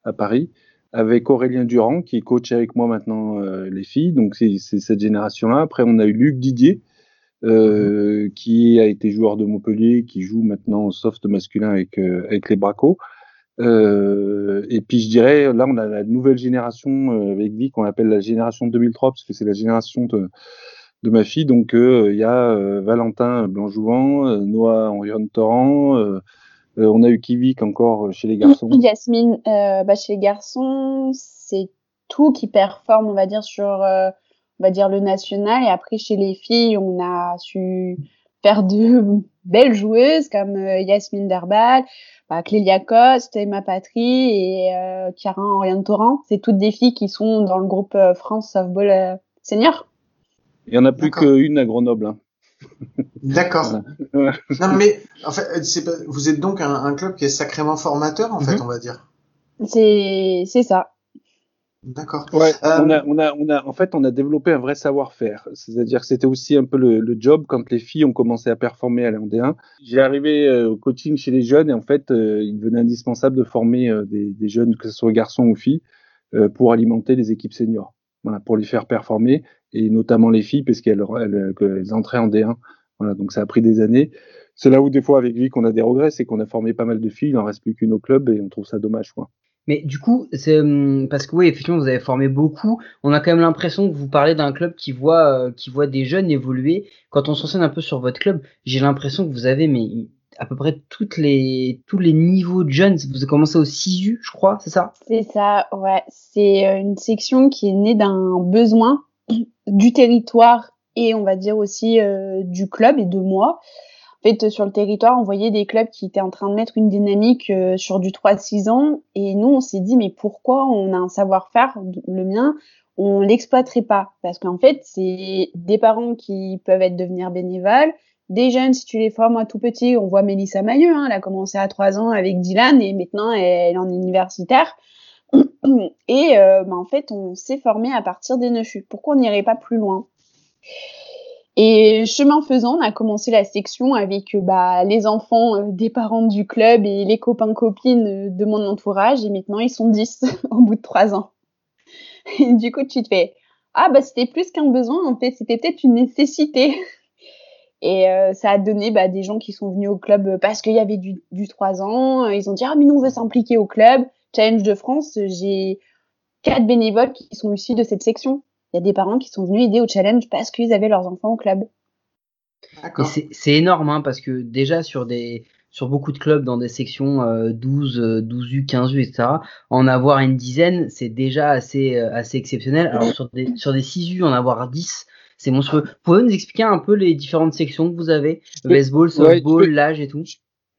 à Paris, avec Aurélien Durand, qui coach avec moi maintenant euh, les filles. Donc, c'est cette génération-là. Après, on a eu Luc Didier, euh, qui a été joueur de Montpellier, qui joue maintenant au soft masculin avec, euh, avec les Bracos. Et puis je dirais, là on a la nouvelle génération avec Vic, qu'on appelle la génération 2003, parce que c'est la génération de, de ma fille. Donc il y a Valentin Blanjouvent, Noah Henrion Torrent, on a eu Kivik encore chez les garçons. Yasmine, euh, bah, chez les garçons, c'est tout qui performe, on va dire, sur euh, on va dire le national. Et après, chez les filles, on a su faire de (laughs) belles joueuses comme euh, Yasmine Derbal, bah, Clélia Coste, Emma Patry et euh, Chiara Oriane Torrent. C'est toutes des filles qui sont dans le groupe euh, France Softball euh, Senior. Il y en a plus qu'une à Grenoble. Hein. D'accord. Voilà. Non, mais en fait, pas- vous êtes donc un, un club qui est sacrément formateur, en fait, Mhm. on va dire. C'est c'est ça. D'accord. Ouais, Euh, on a, on a, on a, en fait, on a développé un vrai savoir-faire. C'est-à-dire que c'était aussi un peu le, le job quand les filles ont commencé à performer à l'an D1. J'ai arrivé euh, au coaching chez les jeunes et en fait, euh, il devenait indispensable de former euh, des, des jeunes, que ce soit garçons ou filles, euh, pour alimenter les équipes seniors. Voilà, pour les faire performer et notamment les filles parce qu'elles elles, qu'elles entraient en D1. Voilà, donc ça a pris des années. C'est là où des fois avec Vic on a des regrets, c'est qu'on a formé pas mal de filles, il en reste plus qu'une au club et on trouve ça dommage, quoi. Mais du coup, c'est hum, parce que oui, effectivement, vous avez formé beaucoup. On a quand même l'impression que vous parlez d'un club qui voit, euh, qui voit des jeunes évoluer. Quand on s'enseigne un peu sur votre club, j'ai l'impression que vous avez mais à peu près toutes les tous les niveaux de jeunes. Vous avez commencé au 6U, je crois, c'est ça? C'est ça, ouais. C'est euh, une section qui est née d'un besoin du territoire et on va dire aussi euh, du club et de moi. En fait, sur le territoire, on voyait des clubs qui étaient en train de mettre une dynamique euh, sur du 3-6 ans et nous, on s'est dit, mais pourquoi on a un savoir-faire, le mien, on l'exploiterait pas? Parce qu'en fait, c'est des parents qui peuvent être devenir bénévoles, des jeunes, si tu les formes à tout petit, on voit Mélissa Mailleux, hein, elle a commencé à 3 ans avec Dylan et maintenant elle est en universitaire. (clears throat) Et euh, bah, en fait, on s'est formé à partir des neufs. Pourquoi on n'irait pas plus loin? Et chemin faisant, on a commencé la section avec euh, bah, les enfants euh, des parents du club et les copains-copines de mon entourage. Et maintenant, ils sont 10 (laughs) au bout de 3 ans. Et du coup, tu te fais Ah, bah c'était plus qu'un besoin, en fait, c'était peut-être une nécessité. (laughs) Et ça a donné bah, des gens qui sont venus au club parce qu'il y avait du, du 3 ans. Ils ont dit Ah, mais nous, on veut s'impliquer au club. Challenge de France, j'ai quatre bénévoles qui sont issus de cette section. Il y a des parents qui sont venus aider au challenge parce qu'ils avaient leurs enfants au club. C'est énorme, hein, parce que déjà sur des sur beaucoup de clubs dans des sections euh, 12, euh, 12U, 15U, etc. En avoir une dizaine, c'est déjà assez euh, assez exceptionnel. Alors sur des sur des 6U, en avoir 10, c'est monstrueux. Pouvez-vous nous expliquer un peu les différentes sections que vous avez? Peux- Baseball, softball, l'âge et tout?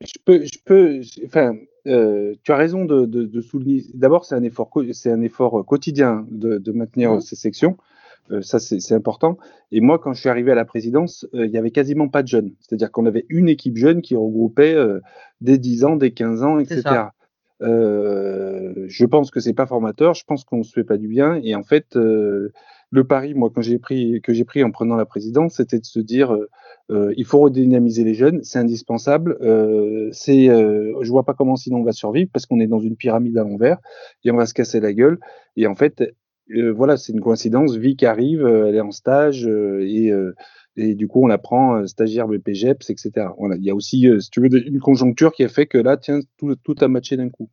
Je peux, je peux, enfin, euh, tu as raison de, de, de souligner. D'abord, c'est un effort, co- c'est un effort quotidien de, de maintenir ces sections. Euh, ça, c'est important. Et moi, quand je suis arrivé à la présidence, euh, il y avait quasiment pas de jeunes. C'est-à-dire qu'on avait une équipe jeune qui regroupait euh, des 10 ans, des 15 ans, etc. Euh, je pense que c'est pas formateur. Je pense qu'on se fait pas du bien. Et en fait, euh, le pari, moi, quand j'ai pris, que j'ai pris en prenant la présidence, c'était de se dire, euh, euh, il faut redynamiser les jeunes, c'est indispensable. Euh, c'est, euh, je vois pas comment sinon on va survivre parce qu'on est dans une pyramide à l'envers et on va se casser la gueule. Et en fait, euh, voilà, c'est une coïncidence. Vic arrive, euh, elle est en stage euh, et euh, et du coup on la prend euh, stagiaire BPGEPS, etc. Voilà, il y a aussi, euh, si tu veux, une conjoncture qui a fait que là, tiens, tout, tout a matché d'un coup.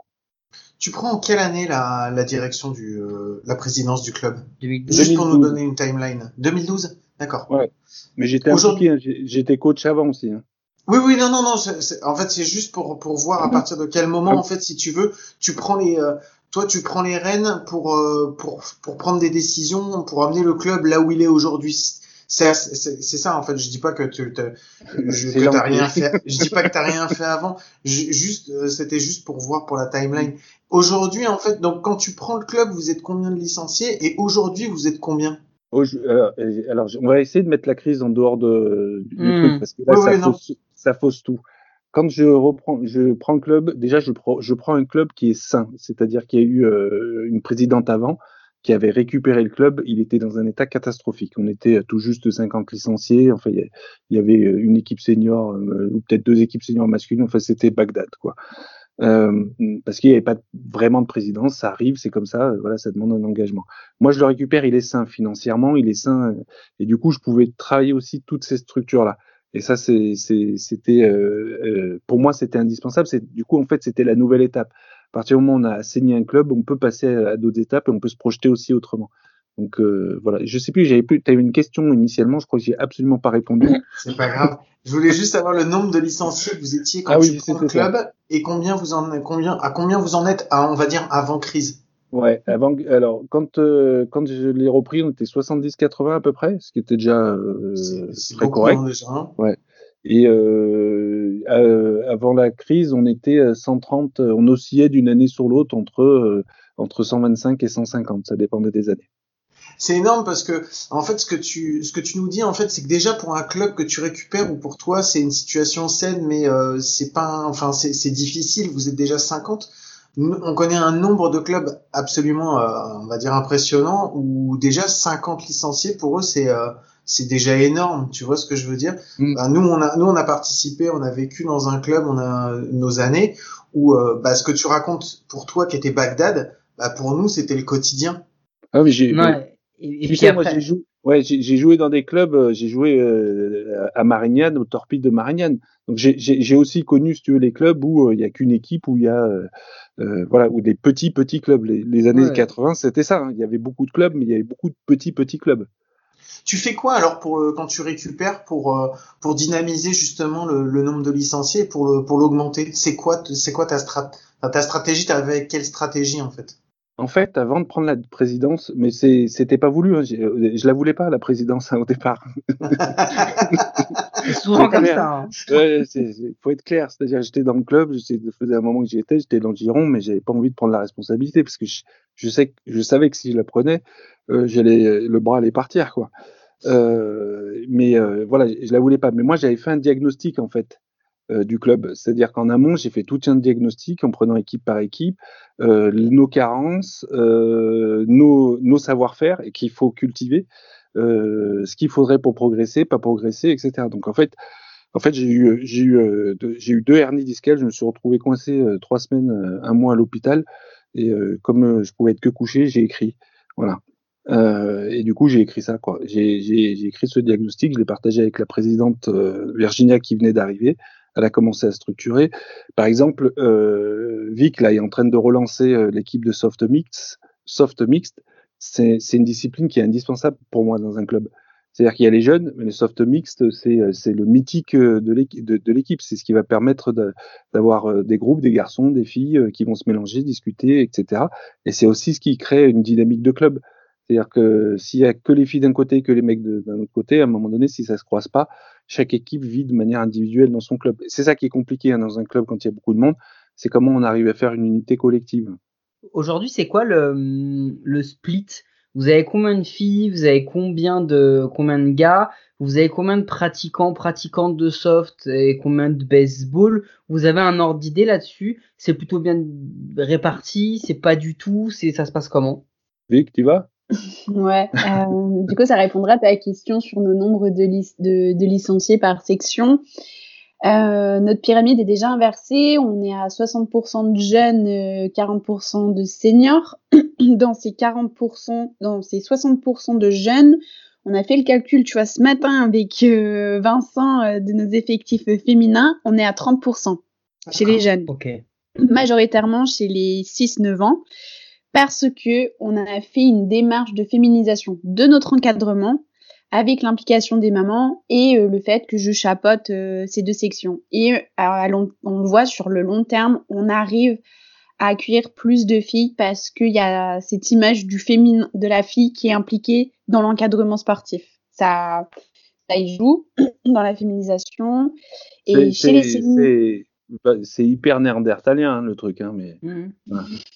Tu prends en quelle année la, la direction du, euh, la présidence du club? 2012. Juste pour nous 2012. donner une timeline. 2012 D'accord. Ouais. Mais j'étais hein, j'étais coach avant aussi. Hein. Oui, oui, non, non, non. en fait, c'est juste pour pour voir à partir de quel moment, en fait, si tu veux, tu prends les, euh, toi, tu prends les rênes pour euh, pour pour prendre des décisions, pour amener le club là où il est aujourd'hui. C'est ça en fait. Je dis pas que tu t'as- je- que lent. rien fait. Je dis pas que t'as rien fait avant. Ju- Juste, euh, c'était juste pour voir pour la timeline. Aujourd'hui, en fait, donc quand tu prends le club, vous êtes combien de licenciés et aujourd'hui, vous êtes combien? Oh, je- alors, euh, alors, on va essayer de mettre la crise en dehors de, du Hmm. truc parce que là, Oui, ça, oui, fausse, ça fausse tout. Quand je prends le club, déjà, je prends, un club qui est sain, c'est-à-dire qu'il y a eu euh, une présidente avant qui avait récupéré le club. Il était dans un état catastrophique. On était tout juste 50 licenciés. Enfin, il y avait une équipe senior euh, ou peut-être deux équipes seniors masculines. Enfin, c'était Bagdad, quoi. Euh, parce qu'il n'y avait pas vraiment de présidence, ça arrive, c'est comme ça, euh, voilà, ça demande un engagement. Moi, je le récupère, il est sain financièrement, il est sain, euh, et du coup, je pouvais travailler aussi toutes ces structures-là. Et ça, c'était, euh, euh, pour moi, c'était indispensable. C'est, du coup, en fait, c'était la nouvelle étape. À partir du moment où on a assaini un club, on peut passer à, à d'autres étapes et on peut se projeter aussi autrement. Donc euh, voilà, je sais plus, j'avais plus, tu as eu une question initialement, je crois que j'ai absolument pas répondu. (laughs) C'est pas grave. Je voulais juste savoir le nombre de licenciés que vous étiez quand Ah oui, tu prends le ça. club et combien vous en combien à combien vous en êtes à on va dire avant crise? Ouais, avant, alors quand euh, quand je l'ai repris, on était 70-80 à peu près, ce qui était déjà euh, très correct. déjà. hein. Et euh, euh, avant la crise, on était à 130, euh, on oscillait d'une année sur l'autre entre entre 125 et 150, ça dépendait des années. C'est énorme parce que en fait ce que tu ce que tu nous dis en fait c'est que déjà pour un club que tu récupères ou pour toi c'est une situation saine mais c'est pas enfin c'est difficile vous êtes déjà 50 Nous, on connaît un nombre de clubs absolument euh, on va dire impressionnant où déjà 50 licenciés pour eux c'est euh, c'est déjà énorme tu vois ce que je veux dire? Mm. Bah, nous on a nous on a participé on a vécu dans un club on a nos années où euh, bah, ce que tu racontes pour toi qui était Bagdad bah, pour nous c'était le quotidien Ah mais j'ai Ouais. Et, puis moi, après, j'ai joué, ouais, j'ai joué dans des clubs, euh, j'ai joué euh, à Marignane, au Torpille de Marignane. Donc j'ai- aussi connu, si tu veux, les clubs où euh, il y a qu'une équipe, où il y a, euh, voilà, où des petits petits clubs. Les, les années Ouais. 80, c'était ça. hein. Il y avait beaucoup de clubs, mais il y avait beaucoup de petits petits clubs. Tu fais quoi alors pour quand tu récupères pour pour dynamiser justement le, le nombre de licenciés pour le pour l'augmenter? C'est quoi c'est quoi ta strat ta stratégie? T'as avec quelle stratégie en fait? En fait, avant de prendre la présidence, mais c'était pas voulu. Hein, euh, je la voulais pas la présidence hein, au départ. c'est souvent comme ça. hein. (laughs) Ouais, c'est, c'est- faut être clair. C'est-à-dire, j'étais dans le club, je sais- ça faisait un moment que j'y étais, j'étais dans le giron, mais j'avais pas envie de prendre la responsabilité parce que je, je sais, je savais que si je la prenais, euh, j'allais, le bras allait partir, quoi. Euh, mais euh, voilà, je la voulais pas. Mais moi, j'avais fait un diagnostic en fait euh, du club. C'est-à-dire qu'en amont, j'ai fait tout un diagnostic en prenant équipe par équipe, euh, nos carences, euh, nos, nos savoir-faire et qu'il faut cultiver, ce qu'il faudrait pour progresser, pas progresser, etc. Donc en fait, en fait, j'ai eu, j'ai eu, j'ai eu deux hernies discales. Je me suis retrouvé coincé trois semaines, un mois à l'hôpital. Et comme je pouvais être que couché, j'ai écrit. Voilà. Et du coup, j'ai écrit ça. quoi. J'ai, écrit ce diagnostic. Je l'ai partagé avec la présidente Virginia qui venait d'arriver. Elle a commencé à structurer. Par exemple, euh, Vic là est en train de relancer euh, l'équipe de soft mix. Soft mixed, c'est, une discipline qui est indispensable pour moi dans un club. C'est-à-dire qu'il y a les jeunes, mais le soft c'est, euh, c'est le mythique euh, de l'équipe. C'est ce qui va permettre d'avoir des groupes, des garçons, des filles qui vont se mélanger, discuter, etc. Et c'est aussi ce qui crée une dynamique de club. C'est-à-dire que s'il y a que les filles d'un côté et que les mecs d'un autre côté, à un moment donné, si ça se croise pas, chaque équipe vit de manière individuelle dans son club. C'est ça qui est compliqué hein, dans un club quand il y a beaucoup de monde, c'est comment on arrive à faire une unité collective. Aujourd'hui, c'est quoi le, le split? Vous avez combien de filles? Vous avez combien de combien de gars? Vous avez combien de pratiquants, pratiquantes de soft et combien de baseball? Vous avez un ordre d'idée là-dessus? C'est plutôt bien réparti? C'est pas du tout? C'est ça se passe comment? Vic, tu vas? Ouais. euh, du coup, ça répondra à ta question sur nos nombres de, lic- de, de licenciés par section. Euh, notre pyramide est déjà inversée. On est à 60% de jeunes, euh, 40% de seniors. (clears throat) Dans ces 40%, dans ces 60% de jeunes, on a fait le calcul, tu vois, ce matin avec euh, Vincent euh, de nos effectifs féminins, on est à 30% chez les jeunes majoritairement chez les 6-9 ans parce que on a fait une démarche de féminisation de notre encadrement avec l'implication des mamans et euh, le fait que je chapote euh, ces deux sections. Et euh, à long- on le voit sur le long terme, on arrive à accueillir plus de filles parce qu'il y a cette image du féminin, de la fille qui est impliquée dans l'encadrement sportif. Ça, ça y joue (clears throat) dans la féminisation. Et chez les c'est- hyper néandertalien hein, le truc, hein, mais, Mhm.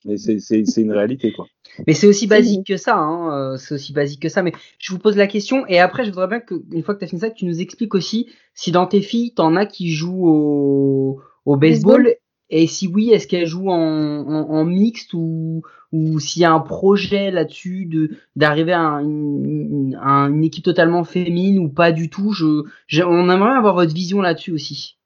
mais c'est c'est- c'est une réalité quoi. Mais c'est aussi basique que ça, hein. euh, c'est aussi basique que ça. Mais je vous pose la question et après, je voudrais bien que, une fois que tu as fini ça, que tu nous expliques aussi si dans tes filles, t'en as qui jouent au, au baseball, Baseball. et si oui, est-ce qu'elles jouent en, en, en mixte ou, ou s'il y a un projet là-dessus de d'arriver à, une, à une équipe totalement féminine ou pas du tout? Je, j'ai- on aimerait avoir votre vision là-dessus aussi.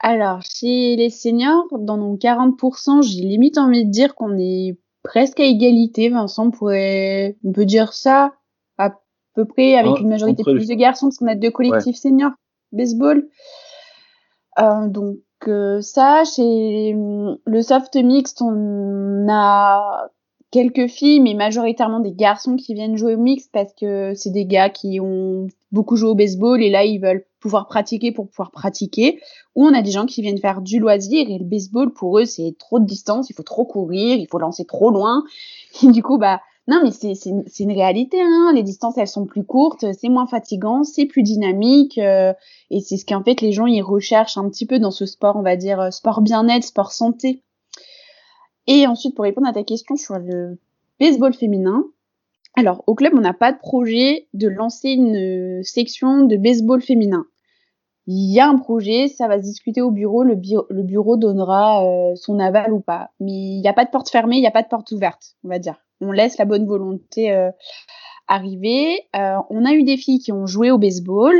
Alors, chez les seniors, dans nos 40%, j'ai limite envie de dire qu'on est presque à égalité. Vincent pourrait, on peut dire ça à peu près avec En- une majorité plus de garçons parce qu'on a deux collectifs seniors baseball. Euh, donc euh, ça, chez hum, le soft mixte, on a quelques filles, mais majoritairement des garçons qui viennent jouer au mixte parce que c'est des gars qui ont beaucoup joué au baseball et là ils veulent pouvoir pratiquer pour pouvoir pratiquer, ou on a des gens qui viennent faire du loisir et le baseball pour eux c'est trop de distance, il faut trop courir, il faut lancer trop loin. (laughs) Et du coup bah non mais c'est c'est une, réalité hein, les distances elles sont plus courtes, c'est moins fatigant, c'est plus dynamique euh, et c'est ce qu'en fait les gens ils recherchent un petit peu dans ce sport on va dire euh, sport bien-être, sport santé. Et ensuite pour répondre à ta question sur le baseball féminin, alors, au club, on n'a pas de projet de lancer une section de baseball féminin. Il y a un projet, ça va se discuter au bureau, le, bu- le bureau donnera euh, son aval ou pas. Mais il n'y a pas de porte fermée, il n'y a pas de porte ouverte, on va dire. On laisse la bonne volonté euh, arriver. Euh, on a eu des filles qui ont joué au baseball.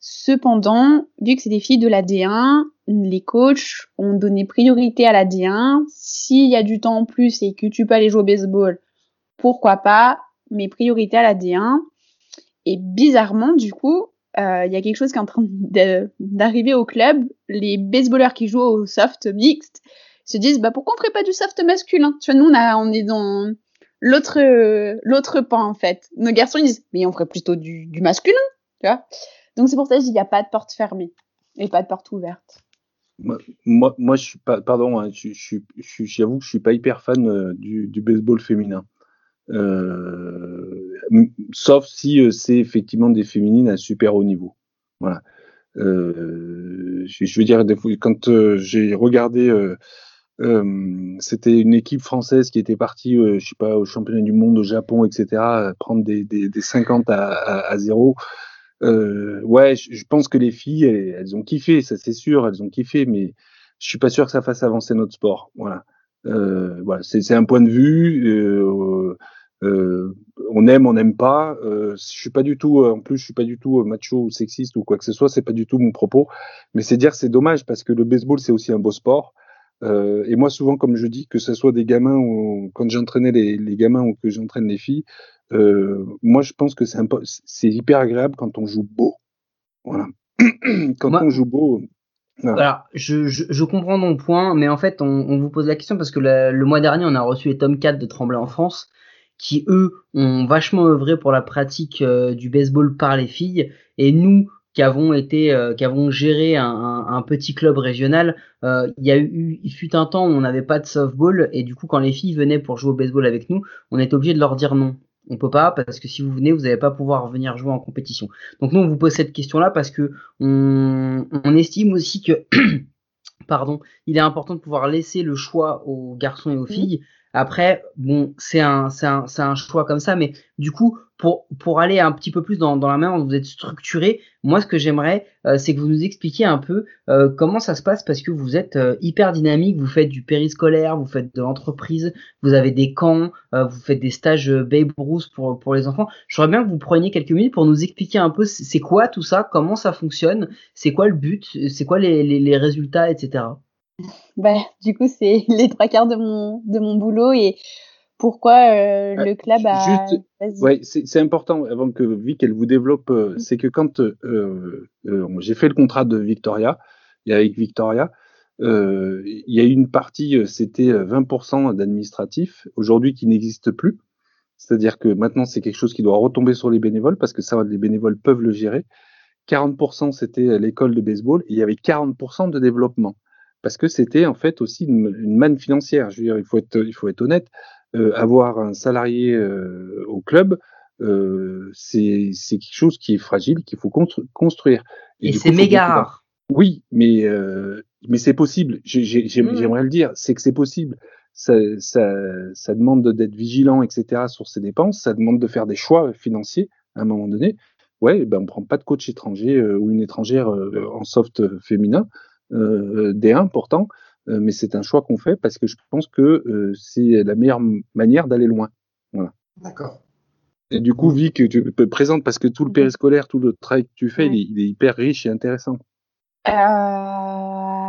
Cependant, vu que c'est des filles de la D1, les coachs ont donné priorité à la D1. S'il y a du temps en plus et que tu peux aller jouer au baseball, pourquoi pas mes priorités à la D1. Et bizarrement, du coup, euh, il y a quelque chose qui est en train d'arriver au club. Les baseballeurs qui jouent au soft mixte se disent bah pourquoi on ferait pas du soft masculin? Nous on, est dans l'autre pan en fait. Nos garçons ils disent mais on ferait plutôt du, masculin. Donc c'est pour ça que je dis il n'y a pas de porte fermée et pas de porte ouverte. Moi, moi, moi, je suis pas, pardon, hein, je, je, je, j'avoue que je suis pas hyper fan euh, du baseball féminin. Euh, sauf si euh, c'est effectivement des féminines à super haut niveau. Voilà. Euh, je, veux dire, quand j'ai regardé, c'était une équipe française qui était partie, je sais pas, au championnat du monde au Japon, etc., prendre des, des, des 50 à, à, à zéro. Euh, ouais, je, pense que les filles, elles, elles ont kiffé, ça c'est sûr, elles ont kiffé, mais je suis pas sûr que ça fasse avancer notre sport. Voilà. Voilà, c'est un point de vue. Euh, on aime, on n'aime pas. Euh, je suis pas du tout, euh, en plus, je suis pas du tout euh, macho ou sexiste ou quoi que ce soit. C'est pas du tout mon propos. Mais c'est dire, c'est dommage parce que le baseball, c'est aussi un beau sport. Euh, et moi, souvent, comme je dis, que ce soit des gamins ou quand j'entraînais les, les gamins ou que j'entraîne les filles, euh, moi, je pense que c'est c'est hyper agréable quand on joue beau. Voilà. (clears throat) quand Moi- on joue beau. voilà. Alors, je, je, je comprends ton point, mais en fait, on, on vous pose la question parce que la- le mois dernier, on a reçu les Tomcats de Tremblay en France, qui eux ont vachement œuvré pour la pratique euh, du baseball par les filles, et nous qui avons été, euh, qui avons géré un, un, un petit club régional, euh, il y a eu, il fut un temps où on n'avait pas de softball, et du coup, quand les filles venaient pour jouer au baseball avec nous, on était obligé de leur dire non. On peut pas parce que si vous venez, vous n'allez pas pouvoir venir jouer en compétition. Donc nous, on vous pose cette question-là parce que on, on estime aussi que, (clears throat) pardon, il est important de pouvoir laisser le choix aux garçons et aux filles. Après, bon, c'est un, un, un choix comme ça, mais du coup, pour, pour aller un petit peu plus dans, dans la dont vous êtes structuré, moi, ce que j'aimerais, euh, c'est que vous nous expliquiez un peu euh, comment ça se passe parce que vous êtes euh, hyper dynamique, vous faites du périscolaire, vous faites de l'entreprise, vous avez des camps, euh, vous faites des stages euh, Babe Ruth pour, pour les enfants. J'aurais bien que vous preniez quelques minutes pour nous expliquer un peu c'est quoi tout ça, comment ça fonctionne, c'est quoi le but, c'est quoi les, les, les résultats, etc. Bah, du coup, c'est (laughs) les trois quarts de mon, de mon boulot et pourquoi euh, Euh, le club a. juste- Vas-y. Ouais, c'est important avant que Vic elle vous développe. euh, c'est que quand euh, j'ai fait le contrat de Victoria et avec Victoria, il y a eu une partie, c'était euh, 20% d'administratif, aujourd'hui qui n'existe plus. C'est-à-dire que maintenant c'est quelque chose qui doit retomber sur les bénévoles parce que ça, les bénévoles peuvent le gérer. 40% c'était l'école de baseball et il y avait 40% de développement parce que c'était en fait aussi une, une manne financière. Je veux dire, il faut être, il faut être honnête. Euh, avoir un salarié euh, au club, euh, c'est quelque chose qui est fragile, qu'il faut constru- construire. Et c'est méga rare. Oui, mais mais c'est possible. J'ai- j'ai- j'aime- Mhm. J'aimerais le dire, c'est que c'est possible. Ça, ça, ça demande d'être vigilant, etc. sur ses dépenses. Ça demande de faire des choix financiers à un moment donné. Ouais, ben on prend pas de coach étranger ou une étrangère en soft féminin, D1 pourtant, euh, mais c'est un choix qu'on fait parce que je pense que euh, c'est la meilleure manière d'aller loin. D'accord. Et du coup, Vic, tu te présentes parce que tout le périscolaire, tout le travail que tu fais, il, est, il est hyper riche et intéressant. Euh,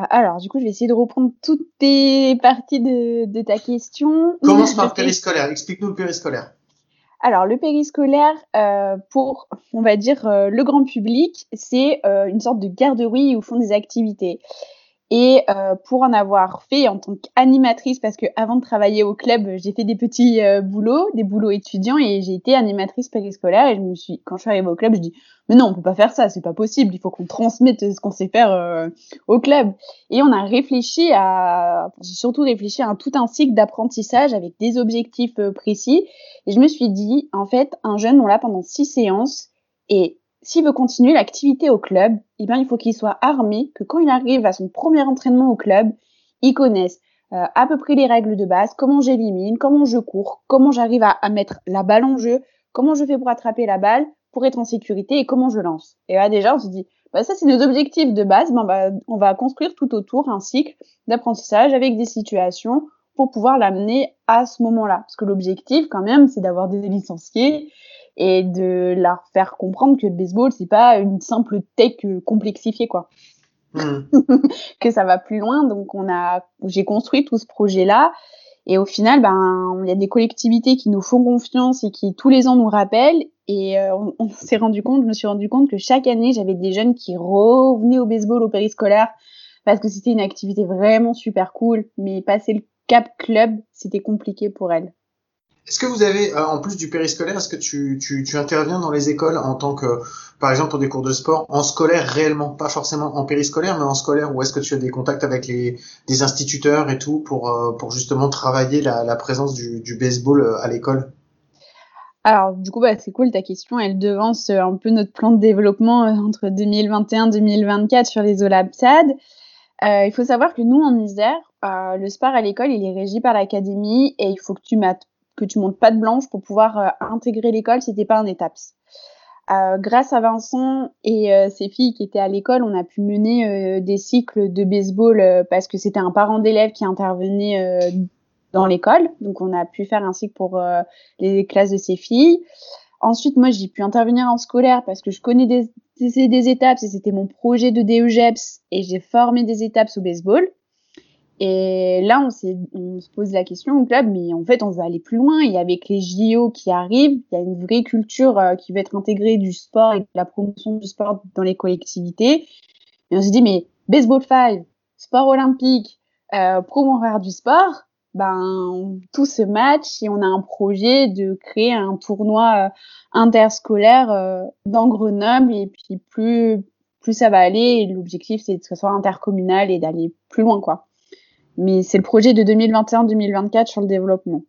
alors, du coup, je vais essayer de reprendre toutes tes parties de, de ta question. Commence (laughs) par le périscolaire. Explique-nous le périscolaire. Alors, le périscolaire, euh, pour, on va dire, euh, le grand public, c'est euh, une sorte de garderie où font des activités. Et euh, pour en avoir fait en tant qu'animatrice, parce que avant de travailler au club, j'ai fait des petits euh, boulots, des boulots étudiants, et j'ai été animatrice périscolaire. Et je me suis, quand je suis arrivée au club, je dis mais non, on peut pas faire ça, c'est pas possible. Il faut qu'on transmette ce qu'on sait faire euh, au club. Et on a réfléchi à, j'ai surtout réfléchi à tout un cycle d'apprentissage avec des objectifs euh, précis. Et je me suis dit, en fait, un jeune, on l'a pendant six séances, et s'il veut continuer l'activité au club, eh bien, il faut qu'il soit armé, que quand il arrive à son premier entraînement au club, il connaisse euh, à peu près les règles de base, comment j'élimine, comment je cours, comment j'arrive à, mettre la balle en jeu, comment je fais pour attraper la balle, pour être en sécurité et comment je lance. Et là, déjà, on se dit, bah, ça, c'est nos objectifs de base. Ben, bah, on va construire tout autour un cycle d'apprentissage avec des situations pour pouvoir l'amener à ce moment-là. Parce que l'objectif, quand même, c'est d'avoir des licenciés et de leur faire comprendre que le baseball, c'est pas une simple tech complexifiée, quoi. Mmh. (laughs) que ça va plus loin. Donc, on a, j'ai construit tout ce projet-là. Et au final, ben, il y a des collectivités qui nous font confiance et qui tous les ans nous rappellent. Et euh, on, on s'est rendu compte, je me suis rendu compte que chaque année, j'avais des jeunes qui revenaient au baseball, au périscolaire, parce que c'était une activité vraiment super cool. Mais passer le cap club, c'était compliqué pour elles. Est-ce que vous avez, euh, en plus du périscolaire, est-ce que tu, tu, tu, interviens dans les écoles en tant que, par exemple, pour des cours de sport, en scolaire réellement, pas forcément en périscolaire, mais en scolaire, ou est-ce que tu as des contacts avec les des instituteurs et tout pour, euh, pour justement travailler la, présence du, du baseball euh, à l'école? Alors, du coup, bah, c'est cool ta question. Elle devance un peu notre plan de développement entre 2021 et 2024 sur les. Euh, il faut savoir que nous, en Isère, le sport à l'école, il est régi par l'académie et il faut que tu mates que tu montes pas de blanche pour pouvoir euh, intégrer l'école si t'es pas un ETAPS. Euh, grâce à Vincent et euh, ses filles qui étaient à l'école, on a pu mener des cycles de baseball parce que c'était un parent d'élève qui intervenait dans l'école. Donc on a pu faire un cycle pour les classes de ses filles. Ensuite, moi, j'ai pu intervenir en scolaire parce que je connais des, des étapes et c'était mon projet de DEGEPS et j'ai formé des étapes au baseball. Et là, on, on se pose la question au club, mais en fait, on veut aller plus loin. Et avec les JO qui arrivent, il y a une vraie culture euh, qui va être intégrée du sport et de la promotion du sport dans les collectivités. Et on se dit, mais baseball 5, sport olympique, euh, promouvoir du sport, ben tout se match et on a un projet de créer un tournoi euh, interscolaire euh, dans Grenoble et puis plus plus ça va aller l'objectif c'est que ce soit intercommunal et d'aller plus loin quoi. Mais c'est le projet de 2021-2024 sur le développement.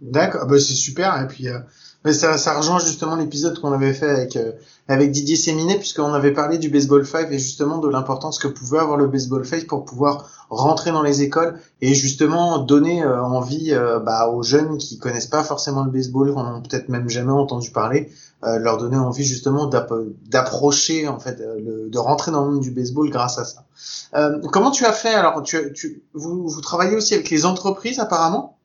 D'accord, bah c'est super. Et puis, euh, mais ça, ça rejoint justement l'épisode qu'on avait fait avec euh, avec Didier Séminet, puisqu'on avait parlé du baseball 5 et justement de l'importance que pouvait avoir le baseball 5 pour pouvoir rentrer dans les écoles et justement donner euh, envie bah, aux jeunes qui connaissent pas forcément le baseball, qui en ont peut-être même jamais entendu parler, leur donner envie justement d'approcher en fait, de rentrer dans le monde du baseball grâce à ça. comment tu as fait alors? Tu, tu, vous, vous travaillez aussi avec les entreprises apparemment?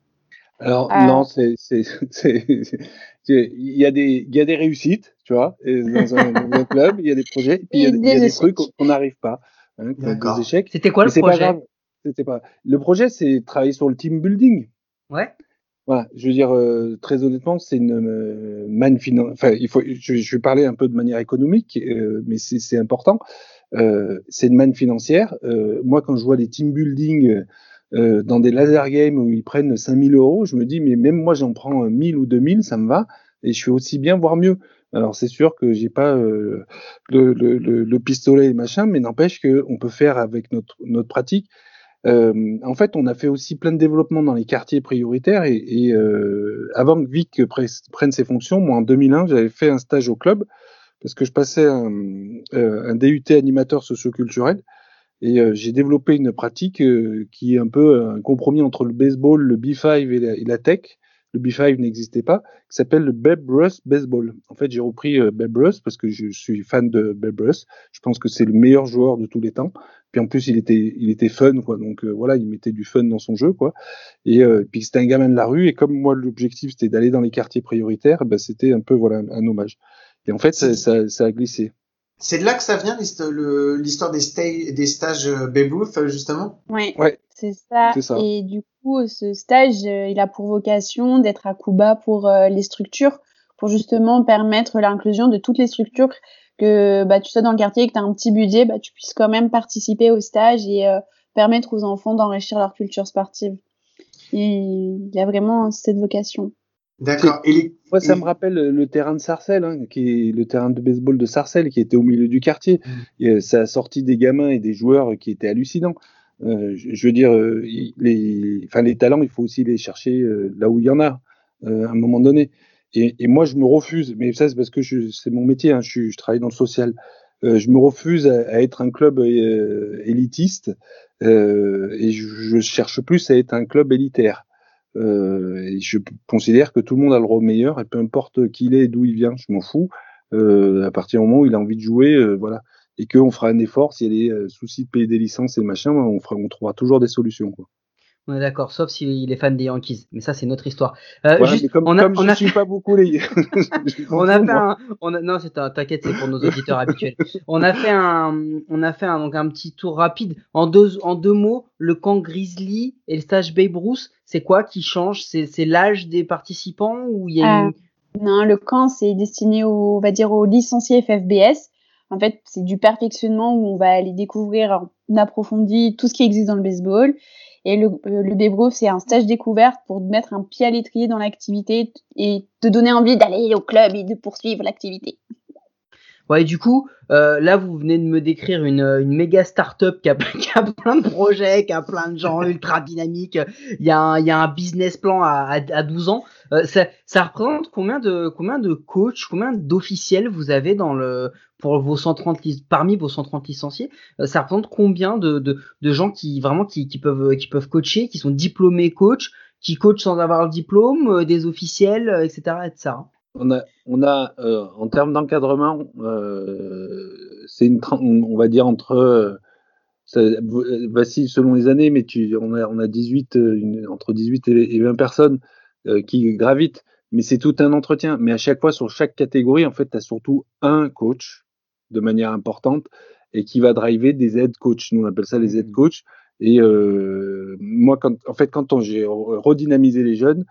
Alors euh... non, c'est c'est (laughs) il y a des il y a des réussites, tu vois, dans un, dans un club, il y a des projets, puis il y a, il y a des trucs qu'on n'arrive pas, hein, des échecs. C'était quoi le projet C'était pas. Le projet, c'est travailler sur le team building. Ouais. Voilà, je veux dire euh, très honnêtement, c'est une euh, manne finance. Enfin, il faut. Je, je, vais parler un peu de manière économique, euh, mais c'est important. Euh, c'est une manne financière. moi, quand je vois des team building euh, dans des laser games où ils prennent 5000 euros, je me dis, mais même moi, j'en prends 1000 ou 2000, ça me va, et je fais aussi bien, voire mieux. Alors c'est sûr que j'ai pas euh, le, le, le, pistolet et machin, mais n'empêche qu'on peut faire avec notre, notre pratique. Euh, en fait, on a fait aussi plein de développement dans les quartiers prioritaires et, et euh, avant que Vic prenne ses fonctions, moi en 2001, j'avais fait un stage au club parce que je passais un, euh, un DUT animateur socioculturel et euh, j'ai développé une pratique euh, qui est un peu un compromis entre le baseball, le B5 et la, tech. Le B5 n'existait pas, qui s'appelle le Babe Ruth Baseball. En fait, j'ai repris euh, Babe Ruth parce que je suis fan de Babe Ruth. Je pense que c'est le meilleur joueur de tous les temps. Puis en plus, il était, il était fun, quoi. Donc voilà, il mettait du fun dans son jeu, quoi. Et puis c'était un gamin de la rue. Et comme moi, l'objectif c'était d'aller dans les quartiers prioritaires, ben, c'était un peu voilà un, un, hommage. Et en fait, ça, ça, ça a glissé. C'est de là que ça vient l'histoire des, des stages euh, Babe Ruth, justement? Oui, ouais. c'est ça. ça. Et du coup, ce stage, euh, il a pour vocation d'être à Cuba pour euh, les structures, pour justement permettre l'inclusion de toutes les structures que bah, tu sois dans le quartier, que tu as un petit budget, bah, tu puisses quand même participer au stage et euh, permettre aux enfants d'enrichir leur culture sportive. Et il y a vraiment cette vocation. D'accord. Les... Moi, ça et- me rappelle le terrain de Sarcelles, hein, qui est le terrain de baseball de Sarcelles, qui était au milieu du quartier. Mm. Et, euh, ça a sorti des gamins et des joueurs qui étaient hallucinants. Euh, je, je veux dire, euh, les, enfin, les talents, il faut aussi les chercher euh, là où il y en a, euh, à un moment donné. Et, et moi, je me refuse, mais ça, c'est parce que c'est mon métier, hein, je, travaille dans le social. Euh, je me refuse à, à être un club euh, élitiste euh, et je, je cherche plus à être un club élitaire. Euh, et je considère que tout le monde a le rôle meilleur et peu importe qui il est d'où il vient, je m'en fous. Euh, à partir du moment où il a envie de jouer, euh, voilà, et qu'on fera un effort s'il y a des soucis de payer des licences et machin, on fera, on trouvera toujours des solutions. Quoi. On est d'accord, sauf s'il est fan des Yankees. Mais ça, c'est notre histoire. Euh, Voilà, juste- comme, on a, comme on je a suis pas beaucoup les, (laughs) on a fait un, on a, non, c'est un, t'inquiète, c'est pour nos auditeurs habituels. On a fait un, on a fait un, donc un petit tour rapide. En deux, en deux mots, le camp Grizzly et le stage Babe Ruth, c'est quoi qui change? C'est, l'âge des participants ou il y a une, Non, le camp, c'est destiné aux, on va dire, aux licenciés FFBS. En fait, c'est du perfectionnement où on va aller découvrir en approfondi tout ce qui existe dans le baseball. Et le, euh, le c'est un stage découverte pour mettre un pied à l'étrier dans l'activité et te donner envie d'aller au club et de poursuivre l'activité. Ouais, du coup, euh, là, vous venez de me décrire une, une méga start-up (laughs) qui a, plein de projets, qui a plein de gens ultra dynamiques. Il y a un, il y a un business plan à, à, à 12 ans. Euh, ça, ça représente combien de, combien de coachs, combien d'officiels vous avez dans le, pour vos 130 lic- parmi vos 130 licenciés? Euh, ça représente combien de, de, de gens qui, vraiment, qui, qui peuvent, qui peuvent coacher, qui sont diplômés coach, qui coachent sans avoir le diplôme, euh, des officiels, euh, etc., etc. On a, on a euh, en termes d'encadrement, euh, c'est une, on va dire entre, euh, ça vacille selon les années, mais tu, on a, on a 18, euh, une- entre 18 et et 20 personnes euh, qui gravitent, mais c'est tout un entretien. Mais à chaque fois, sur chaque catégorie, en fait, tu as surtout un coach de manière importante et qui va driver des aides coach. Nous, on appelle ça les aides coach. Et moi, quand, en fait, quand on, j'ai redynamisé les jeunes,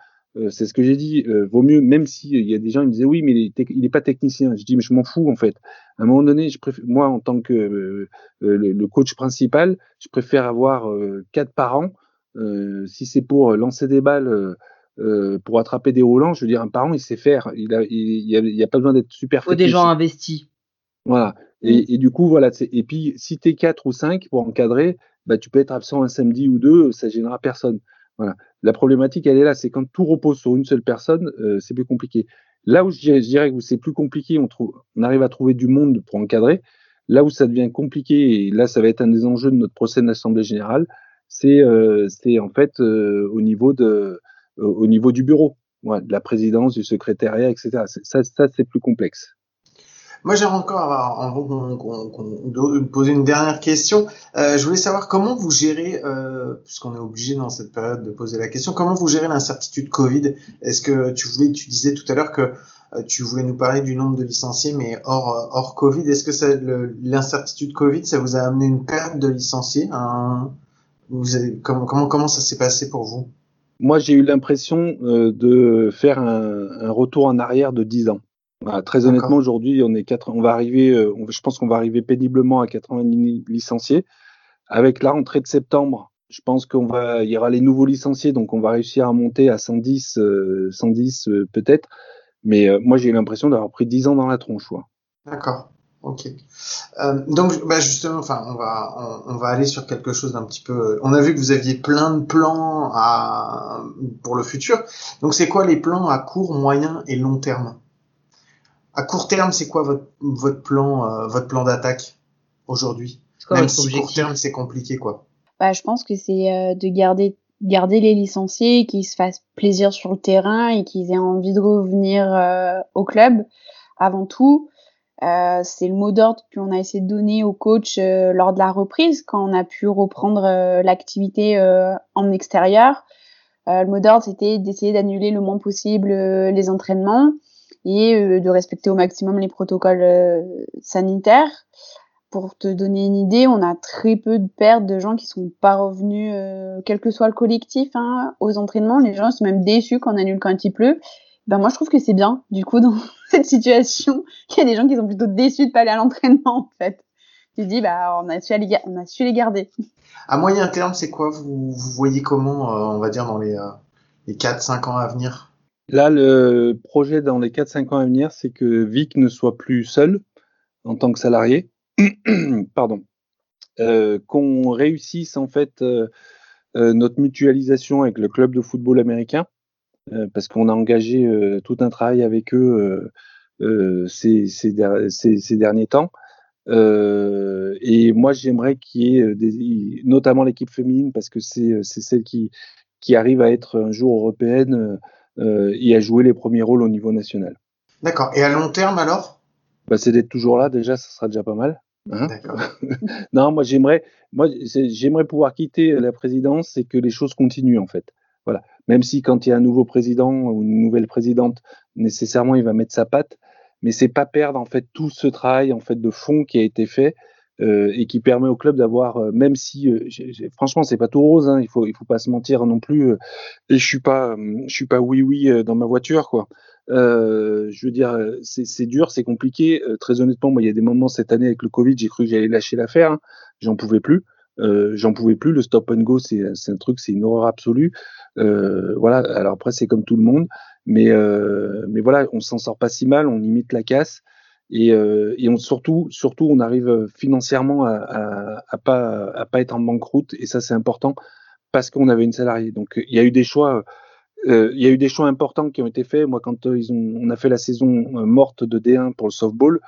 c'est ce que j'ai dit. euh, vaut mieux, même si il y a des gens qui me disaient oui, mais il est, tec- il est pas technicien. Je dis mais je m'en fous en fait. À un moment donné, je préfère, moi en tant que euh, euh, le, coach principal, je préfère avoir euh, quatre parents. Euh, si c'est pour lancer des balles, euh, euh, pour attraper des roulants, je veux dire un parent il sait faire. Il a, il, il y a, il a pas besoin d'être super. Faut des gens investis. Voilà. Et, et du coup, voilà. Et puis, si t'es quatre ou cinq pour encadrer, bah, tu peux être absent un samedi ou deux, ça gênera personne. Voilà. La problématique, elle est là, c'est quand tout repose sur une seule personne, euh, c'est plus compliqué. Là où je dirais, que c'est plus compliqué, on, trouve, on arrive à trouver du monde pour encadrer. Là où ça devient compliqué, et là, ça va être un des enjeux de notre prochaine assemblée générale, c'est euh, en fait euh, au niveau de euh, au niveau du bureau, ouais, de la présidence, du secrétariat, etc. Ça, ça c'est plus complexe. Moi, j'aimerais encore avoir, une dernière question. Euh, je voulais savoir comment vous gérez, euh, puisqu'on est obligé dans cette période de poser la question, comment vous gérez l'incertitude Covid? Est-ce que tu voulais, tu disais tout à l'heure que euh, tu voulais nous parler du nombre de licenciés, mais hors Covid. Est-ce que l'incertitude Covid, ça vous a amené une perte de licenciés? Comment, ça s'est passé pour vous? Moi, j'ai eu l'impression de faire un, un retour en arrière de 10 ans. Voilà, très honnêtement, aujourd'hui, on est quatre, on va arriver, euh, on- je pense qu'on va arriver péniblement à 90 licenciés. Avec la rentrée de septembre, je pense qu'on va, il y aura les nouveaux licenciés, donc on va réussir à monter à 110, euh, 110 euh, peut-être. Mais euh, moi, j'ai eu l'impression d'avoir pris 10 ans dans la tronche. quoi. D'accord. Ok. Euh, donc, bah justement, enfin, on va, on, on va aller sur quelque chose d'un petit peu. On a vu que vous aviez plein de plans à pour le futur. Donc, c'est quoi les plans à court, moyen et long terme? À court terme, c'est quoi votre votre plan, euh, votre plan d'attaque aujourd'hui? Même si court objectif? terme, c'est compliqué, quoi. Bah, je pense que c'est euh, de garder garder les licenciés, qu'ils se fassent plaisir sur le terrain et qu'ils aient envie de revenir euh, au club. Avant tout, euh, c'est le mot d'ordre qu'on a essayé de donner aux coachs euh, lors de la reprise, quand on a pu reprendre euh, l'activité euh, en extérieur. Euh, le mot d'ordre, c'était d'essayer d'annuler le moins possible euh, les entraînements et euh, de respecter au maximum les protocoles euh, sanitaires. Pour te donner une idée, on a très peu de pertes de gens qui sont pas revenus, euh, quel que soit le collectif, hein, aux entraînements. Les gens sont même déçus qu'on annule quand il pleut. Ben moi je trouve que c'est bien du coup dans (laughs) cette situation qu'il y a des gens qui sont plutôt déçus de pas aller à l'entraînement en fait. Tu te dis bah on a su les, garder. (laughs) À moyen terme, c'est quoi? Vous, voyez comment, on va dire, dans les, euh, les 4-5 ans à venir? Là, le projet dans les 4-5 ans à venir, c'est que Vic ne soit plus seul en tant que salarié. (clears throat) Pardon. Euh, qu'on réussisse en fait euh, euh, notre mutualisation avec le club de football américain, parce qu'on a engagé tout un travail avec eux ces, derniers temps. et moi, j'aimerais qu'il y ait notamment l'équipe féminine, parce que c'est celle qui, arrive à être un jour européenne et à jouer les premiers rôles au niveau national. D'accord. Et à long terme alors? Bah, C'est d'être toujours là, déjà, ça sera déjà pas mal. Hein? D'accord. (laughs) non, moi j'aimerais, moi j'aimerais pouvoir quitter la présidence et que les choses continuent en fait. Voilà. Même si quand il y a un nouveau président ou une nouvelle présidente, nécessairement il va mettre sa patte, mais c'est pas perdre en fait tout ce travail en fait de fond qui a été fait euh, et qui permet au club d'avoir, euh, même si, euh, j ai, franchement, c'est pas tout rose, hein, il faut, il faut pas se mentir non plus. Euh, et je suis pas, je suis pas oui oui dans ma voiture, quoi. je veux dire, c'est dur, c'est compliqué. très honnêtement, moi, il y a des moments cette année avec le Covid, j'ai cru que j'allais lâcher l'affaire. Hein, J'en pouvais plus. J'en pouvais plus. Le stop and go, c'est un truc, c'est une horreur absolue. voilà. Alors après, c'est comme tout le monde, mais mais voilà, on s'en sort pas si mal. On imite la casse et, euh, surtout, surtout, on arrive financièrement à, à, pas, à pas être en banqueroute, et ça c'est important parce qu'on avait une salariée. Donc il y a eu des choix, euh, il y a eu des choix importants qui ont été faits. Moi, quand euh, ils ont, on a fait la saison euh, morte de D1 pour le softball,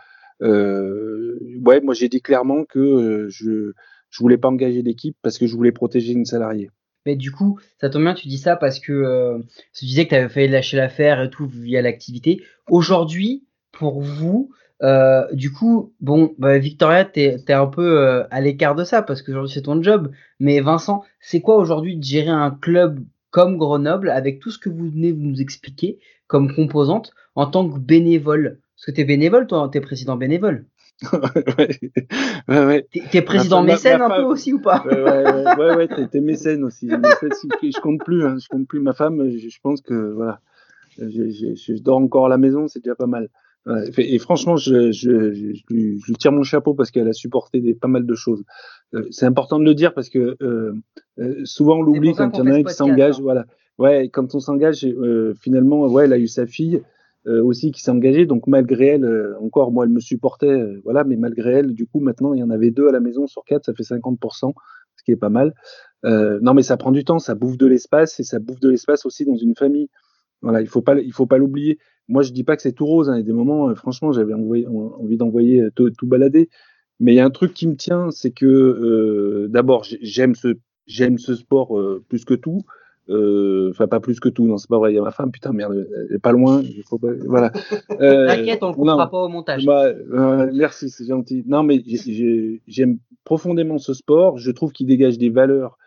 euh, ouais, moi j'ai dit clairement que euh, je je voulais pas engager l'équipe parce que je voulais protéger une salariée. Mais du coup, ça tombe bien, tu dis ça parce que euh, tu disais que tu avais failli lâcher l'affaire et tout via l'activité. Aujourd'hui, pour vous, euh, du coup, bon, bah, Victoria, t'es es un peu euh, à l'écart de ça parce qu'aujourd'hui c'est ton job. Mais Vincent, c'est quoi aujourd'hui de gérer un club comme Grenoble avec tout ce que vous venez de nous expliquer comme composante en tant que bénévole? Parce que t'es bénévole, toi, t'es président bénévole. (laughs) ouais, ouais, ouais. T'es président ma, mécène ma, ma un peu aussi ou pas? Ouais, ouais, t'es es mécène aussi. Mécène, je compte plus, hein, je compte plus ma femme. Je, je pense que voilà, je, je, je, dors encore à la maison, c'est déjà pas mal. Et franchement, je, je, je, je, lui tire mon chapeau parce qu'elle a supporté des, pas mal de choses. Euh, c'est important de le dire parce que euh, euh, souvent on l'oublie quand il y en a un qui s'engage. Hein. Voilà. Ouais, quand on s'engage, finalement, ouais, elle a eu sa fille aussi qui s'est engagée. Donc malgré elle, encore moi, elle me supportait, voilà, mais malgré elle, du coup, maintenant il y en avait deux à la maison sur quatre, ça fait 50%, ce qui est pas mal. non, mais ça prend du temps, ça bouffe de l'espace et ça bouffe de l'espace aussi dans une famille. Voilà, il faut pas, il faut pas l'oublier. Moi, je dis pas que c'est tout rose. Hein. Il y a des moments, euh, franchement, j'avais envie d'envoyer euh, tout, tout, balader. Mais il y a un truc qui me tient, c'est que euh, d'abord, j'aime ce, j'aime ce sport euh, plus que tout. Euh, enfin, pas plus que tout. Non, c'est pas vrai. Il y a ma femme, putain, merde, elle est pas loin. Il faut pas, voilà. (laughs) T'inquiète, on le coupera pas au montage. Bah, merci, c'est gentil. Non, mais j'aime profondément ce sport. Je trouve qu'il dégage des valeurs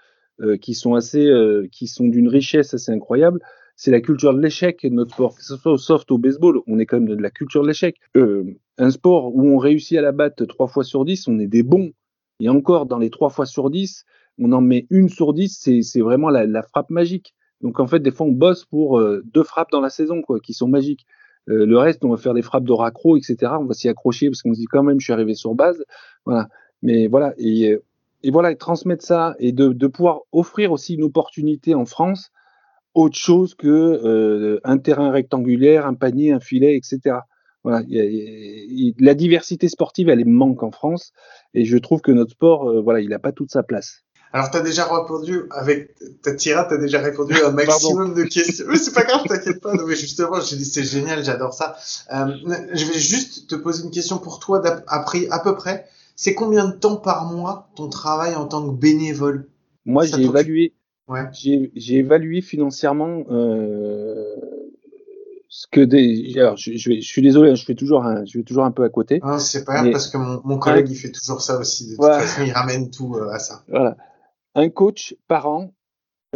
qui sont assez, qui sont d'une richesse assez incroyable c'est la culture de l'échec, notre sport, que ce soit au soft au baseball, on est quand même de la culture de l'échec. Euh, un sport où on réussit à la battre trois fois sur dix, on est des bons. Et encore, dans les trois fois sur dix, on en met une sur dix, c'est vraiment la, frappe magique. Donc en fait, des fois, on bosse pour euh, deux frappes dans la saison, quoi, qui sont magiques. Euh, le reste, on va faire des frappes de raccro, etc. On va s'y accrocher parce qu'on se dit quand même, je suis arrivé sur base. Voilà. Mais voilà. Et, voilà, et transmettre ça et de pouvoir offrir aussi une opportunité en France autre chose que euh, un terrain rectangulaire, un panier, un filet, etc. Voilà, y a, y a, la diversité sportive, elle manque en France, et je trouve que notre sport, euh, voilà, il n'a pas toute sa place. Alors, tu as déjà répondu avec ta tirade, tu as déjà répondu à un (laughs) maximum de questions. Mais c'est pas grave, t'inquiète pas. (laughs) Non, mais justement, j'ai dit c'est génial, j'adore ça. Euh, je vais juste te poser une question pour toi, après à peu près. C'est combien de temps par mois ton travail en tant que bénévole? Moi, j'ai évalué. Ouais. J'ai évalué financièrement euh, ce que des. Alors, je, je, je, suis désolé, je fais toujours un, je fais toujours un peu à côté. Ah, c'est pas grave parce que mon, mon collègue il fait toujours ça aussi. De toute façon, il ramène tout euh, à ça. Voilà. Un coach par an,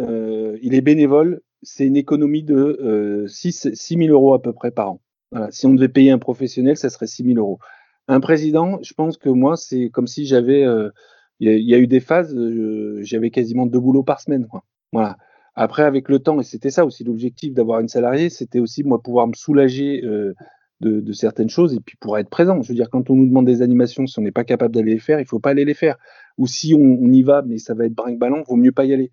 euh, il est bénévole, c'est une économie de euh, 6, 6 000 euros à peu près par an. Voilà. Si on devait payer un professionnel, ça serait 6 000 euros. Un président, je pense que moi, c'est comme si j'avais il y, a, eu des phases, euh, j'avais quasiment deux boulots par semaine. Voilà. Après, avec le temps, et c'était ça aussi l'objectif d'avoir une salariée, c'était aussi moi pouvoir me soulager euh, de, certaines choses et puis pour être présent. Je veux dire, quand on nous demande des animations, si on n'est pas capable d'aller les faire, il faut pas aller les faire. Ou si on, y va, mais ça va être brinque-ballant, vaut mieux pas y aller.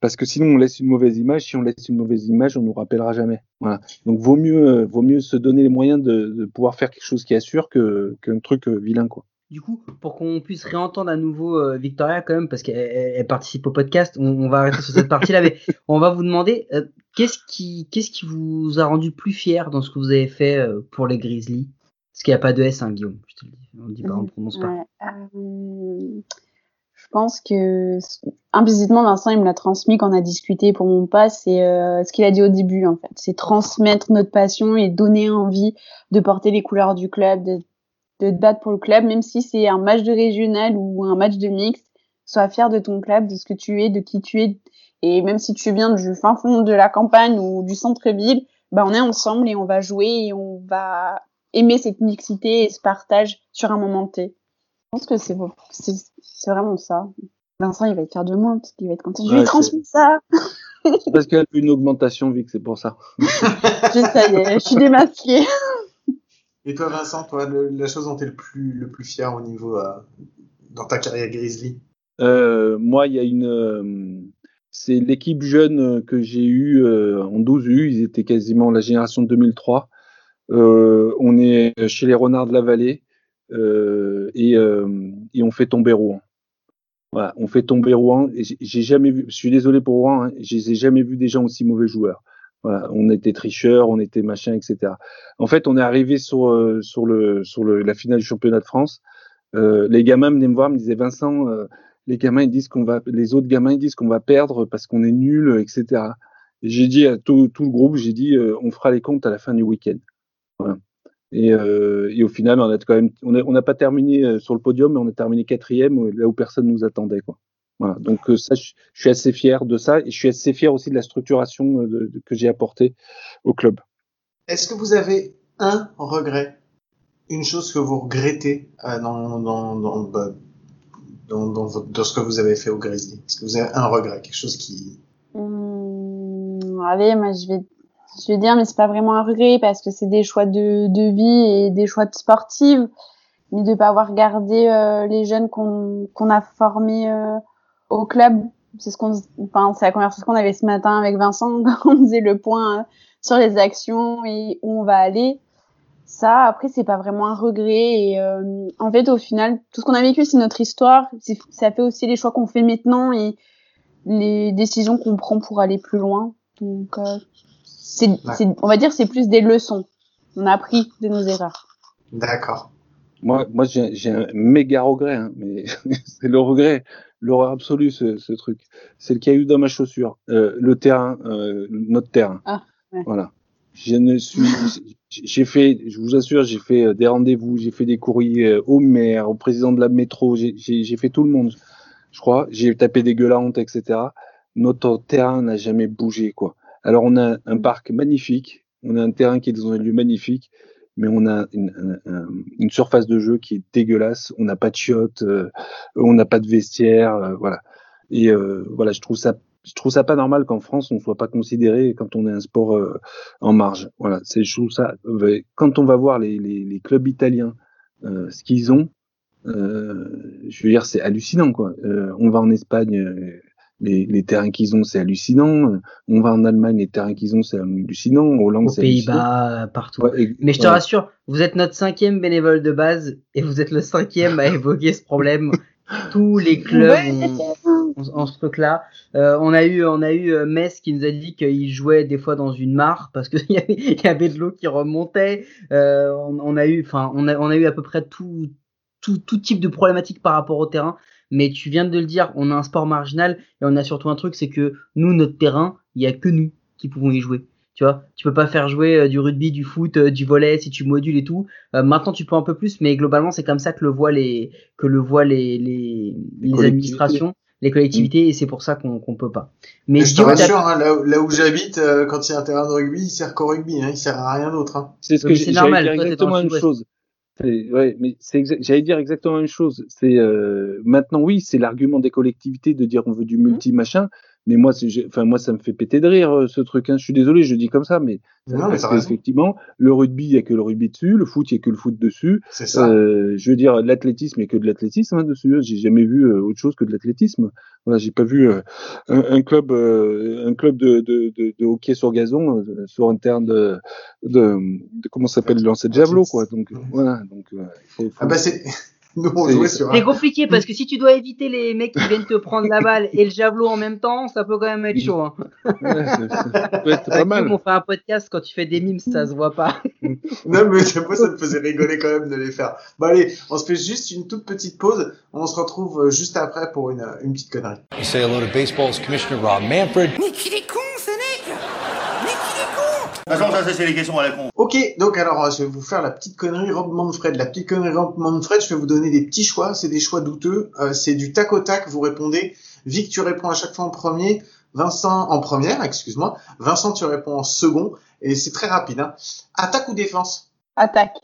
Parce que sinon, on laisse une mauvaise image. Si on laisse une mauvaise image, on nous rappellera jamais. Voilà. Donc, vaut mieux, euh, vaut mieux se donner les moyens de, de pouvoir faire quelque chose qui assure que qu'un truc vilain, quoi. Du coup, pour qu'on puisse réentendre à nouveau euh, Victoria quand même, parce qu'elle elle participe au podcast, on, on va arrêter sur cette partie-là, mais (laughs) on va vous demander euh, qu'est-ce qui, qu'est-ce qui vous a rendu plus fier dans ce que vous avez fait euh, pour les Grizzlies? Parce qu'il n'y a pas de S, hein, Guillaume. Je te le dis, on ne dit pas, on ne prononce pas. Ouais, euh, je pense que implicitement Vincent il me l'a transmis quand on a discuté pour mon pas, c'est euh, ce qu'il a dit au début en fait, c'est transmettre notre passion et donner envie de porter les couleurs du club, de de te battre pour le club, même si c'est un match de régional ou un match de mixte. Sois fier de ton club, de ce que tu es, de qui tu es. Et même si tu viens du fin fond de la campagne ou du centre-ville, bah, on est ensemble et on va jouer et on va aimer cette mixité et ce partage sur un moment T. Je pense que c'est vraiment ça. Vincent, il va être fier de moi, parce qu'il va être content. Je lui transmis ça. C'est parce qu'elle a eu une augmentation, Vic, c'est pour ça. (laughs) Je, ça y est, je suis démasquée. Et toi, Vincent, toi, la chose dont tu es le plus, le plus fier au niveau euh, dans ta carrière Grizzly? Euh, moi, il y a une. euh, c'est l'équipe jeune que j'ai eue en 12U. Ils étaient quasiment la génération de 2003. Euh, on est chez les Renards de la Vallée et, on fait tomber Rouen. Voilà, on fait tomber Rouen. J'ai jamais vu. Je suis désolé pour Rouen. Hein, je n'ai jamais vu des gens aussi mauvais joueurs. Voilà, on était tricheurs, on était machin, etc. En fait, on est arrivé sur euh, sur le sur le, la finale du championnat de France. Euh, les gamins venaient me voir, me disaient Vincent. euh, les gamins ils disent qu'on va, les autres gamins ils disent qu'on va perdre parce qu'on est nul, etc. Et J'ai dit à tout, tout le groupe, j'ai dit, euh, on fera les comptes à la fin du week-end. Voilà. Et, euh, et au final, on a quand même, on n'a pas terminé euh, sur le podium, mais on a terminé quatrième, là où personne nous attendait, quoi. Voilà. Donc euh, ça, je, suis assez fier de ça, et je suis assez fier aussi de la structuration euh, de- de- que j'ai apportée au club. Est-ce que vous avez un regret? Une chose que vous regrettez euh, dans, dans, dans, bah, dans, dans, votre- dans ce que vous avez fait au Grizzly? Est-ce que vous avez un regret Quelque chose qui... Hum, allez, moi je vais, je vais dire, mais c'est pas vraiment un regret parce que c'est des choix de, de vie et des choix de sportives, mais de pas avoir gardé euh, les jeunes qu'on qu'on a formés euh, au club. C'est ce qu'on, enfin, c'est la conversation qu'on avait ce matin avec Vincent (laughs) quand on faisait le point euh, sur les actions et où on va aller. Ça, après, c'est pas vraiment un regret. Et euh, en fait, au final, tout ce qu'on a vécu, c'est notre histoire. Ça fait aussi les choix qu'on fait maintenant et les décisions qu'on prend pour aller plus loin. Donc, euh, c'est, on va dire, c'est plus des leçons. On a appris de nos erreurs. D'accord. Moi, moi j'ai j'ai un méga regret, hein, mais (laughs) c'est le regret, l'horreur absolue, ce, ce truc. C'est le caillou dans ma chaussure. Euh, le terrain, euh, notre terrain. Ah, ouais. Voilà. Je ne suis, j'ai fait, je vous assure, j'ai fait euh, des rendez-vous, j'ai fait des courriers au maire, au président de la métro, j'ai- fait tout le monde, je crois. J'ai tapé des gueulantes, etc. Notre terrain n'a jamais bougé, quoi. Alors on a un parc magnifique, on a un terrain qui est dans un lieu magnifique, mais on a une, un- un- une surface de jeu qui est dégueulasse. On n'a pas de chiottes, euh, on n'a pas de vestiaire, euh, voilà. Et euh, voilà, je trouve ça, je trouve ça pas normal qu'en France on soit pas considéré quand on est un sport euh, en marge. Voilà, c'est je trouve ça. euh, Quand on va voir les, les, les clubs italiens, euh, ce qu'ils ont, je veux dire, c'est hallucinant quoi. On va en Espagne. Euh, les, les terrains qu'ils ont, c'est hallucinant. On va en Allemagne, les terrains qu'ils ont, c'est hallucinant. En Hollande, Aux c'est hallucinant. Pays-Bas, partout. Ouais, et- Mais je te rassure, vous êtes notre cinquième bénévole de base et vous êtes le cinquième à évoquer ce problème. (laughs) Tous les clubs ont, ont- ont ce truc-là. Euh, on a eu, on a eu euh, Metz qui nous a dit qu'il jouait des fois dans une mare parce qu'il (laughs) y avait, il y avait de l'eau qui remontait. Euh, on, on a eu, enfin, on a, on a eu à peu près tout, tout, tout type de problématiques par rapport au terrain. Mais tu viens de le dire, on a un sport marginal et on a surtout un truc, c'est que nous, notre terrain, il y a que nous qui pouvons y jouer. Tu vois, tu peux pas faire jouer euh, du rugby, du foot, euh, du volet si tu modules et tout. Euh, maintenant, tu peux un peu plus, mais globalement, c'est comme ça que le voient les que le voient les les, les administrations, les collectivités, et c'est pour ça qu'on qu'on peut pas. Mais Mais je te rassure, hein, là, où- là où j'habite, euh, quand il y a un terrain de rugby, il sert qu'au rugby, hein, il sert à rien d'autre. Hein. C'est ce que c'est normal, toi, exactement le la même chose. Ouais, mais c'est j'allais dire exactement la même chose. C'est euh, maintenant oui, c'est l'argument des collectivités de dire on veut du multi machin, Mais moi, enfin moi, ça me fait péter de rire euh, ce truc. Hein. Je suis désolé, je dis comme ça, mais Non, mais raison. effectivement, le rugby, il y a que le rugby dessus, le foot, il y a que le foot dessus. C'est ça. Euh, je veux dire, l'athlétisme, il y a que de l'athlétisme hein, dessus. J'ai jamais vu euh, autre chose que de l'athlétisme. Voilà, j'ai pas vu euh, un, un club, euh, un club de, de, de, de hockey sur gazon sur un terrain de, de, de comment ça s'appelle, le lancer de javelot, quoi. Donc voilà, donc euh, il faut, faut- Ah bah c'est. Nous on C'est- jouait sur C'est un. compliqué parce que si tu dois éviter les mecs qui viennent te prendre la balle et le javelot en même temps, ça peut quand même être chaud. Hein. ouais, c'est- ça peut être pas mal. On fait un podcast quand tu fais des mimes, ça se voit pas. (laughs) Non mais moi ça me faisait rigoler quand même de les faire. Bon allez, on se fait juste une toute petite pause. On se retrouve euh, juste après pour une, une petite connerie. You say hello to baseball's Commissioner Rob Manfred. De toute façon, ça, c'est les questions à la con. Ok, donc alors euh, je vais vous faire la petite connerie Rob Manfred. La petite connerie Rob Manfred, je vais vous donner des petits choix. C'est des choix douteux. Euh, c'est du tac au tac. Vous répondez. Vic, tu réponds à chaque fois en premier. Vincent en première, excuse-moi. Vincent, tu réponds en second. Et c'est très rapide. Hein. Attaque ou défense? Attaque.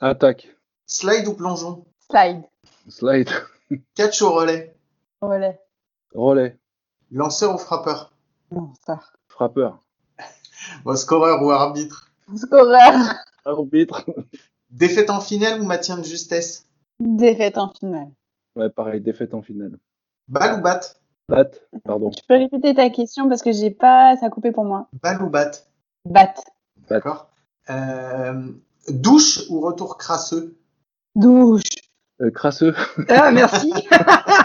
Attaque, Slide ou plongeon? Slide. slide, (laughs) Catch ou relais? Relais. relais, Lanceur ou frappeur? Ça. frappeur, Bon, Scoreur ou arbitre Scoreur. arbitre. Défaite en finale ou maintien de justesse Défaite en finale. Ouais, pareil, défaite en finale. Balle ou batte Batte, pardon. Tu peux répéter ta question parce que j'ai pas, ça a coupé pour moi. Balle ou batte Batte. D'accord. Euh, douche ou retour crasseux Douche. Euh, crasseux, Ah, merci.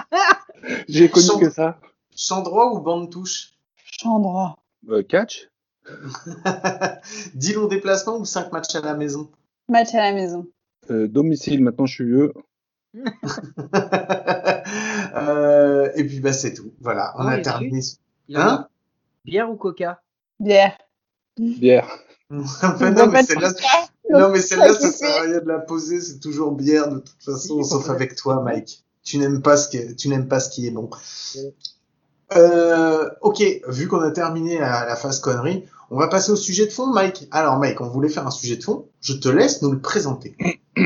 (laughs) j'ai connu que ça. Champ droit ou bande touche Champ droit. Euh, catch, (laughs) 10 longs déplacements ou 5 matchs à la maison? Match à la maison. euh, domicile, maintenant je suis vieux. (laughs) Euh, Et puis bah c'est tout. Voilà, on Ah, a terminé. Hein? Bière ou coca? Bière. Bière. (laughs) Enfin, non mais celle-là, non mais celle-là, ça sert à rien de la poser. C'est toujours bière de toute façon, sauf avec toi, Mike. Tu n'aimes pas ce que tu n'aimes pas ce qui est bon. Euh, ok, vu qu'on a terminé la, phase connerie, on va passer au sujet de fond, Mike. Alors, Mike, on voulait faire un sujet de fond. Je te laisse nous le présenter. (clears throat)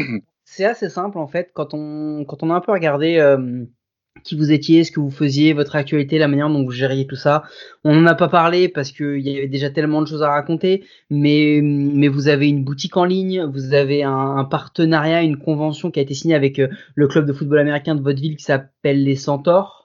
C'est assez simple en fait quand on quand on a un peu regardé euh, qui vous étiez, ce que vous faisiez, votre actualité, la manière dont vous gériez tout ça. On n'en a pas parlé parce qu'il y avait déjà tellement de choses à raconter, mais mais vous avez une boutique en ligne, vous avez un, un partenariat, une convention qui a été signée avec euh, le club de football américain de votre ville qui s'appelle les Centaures.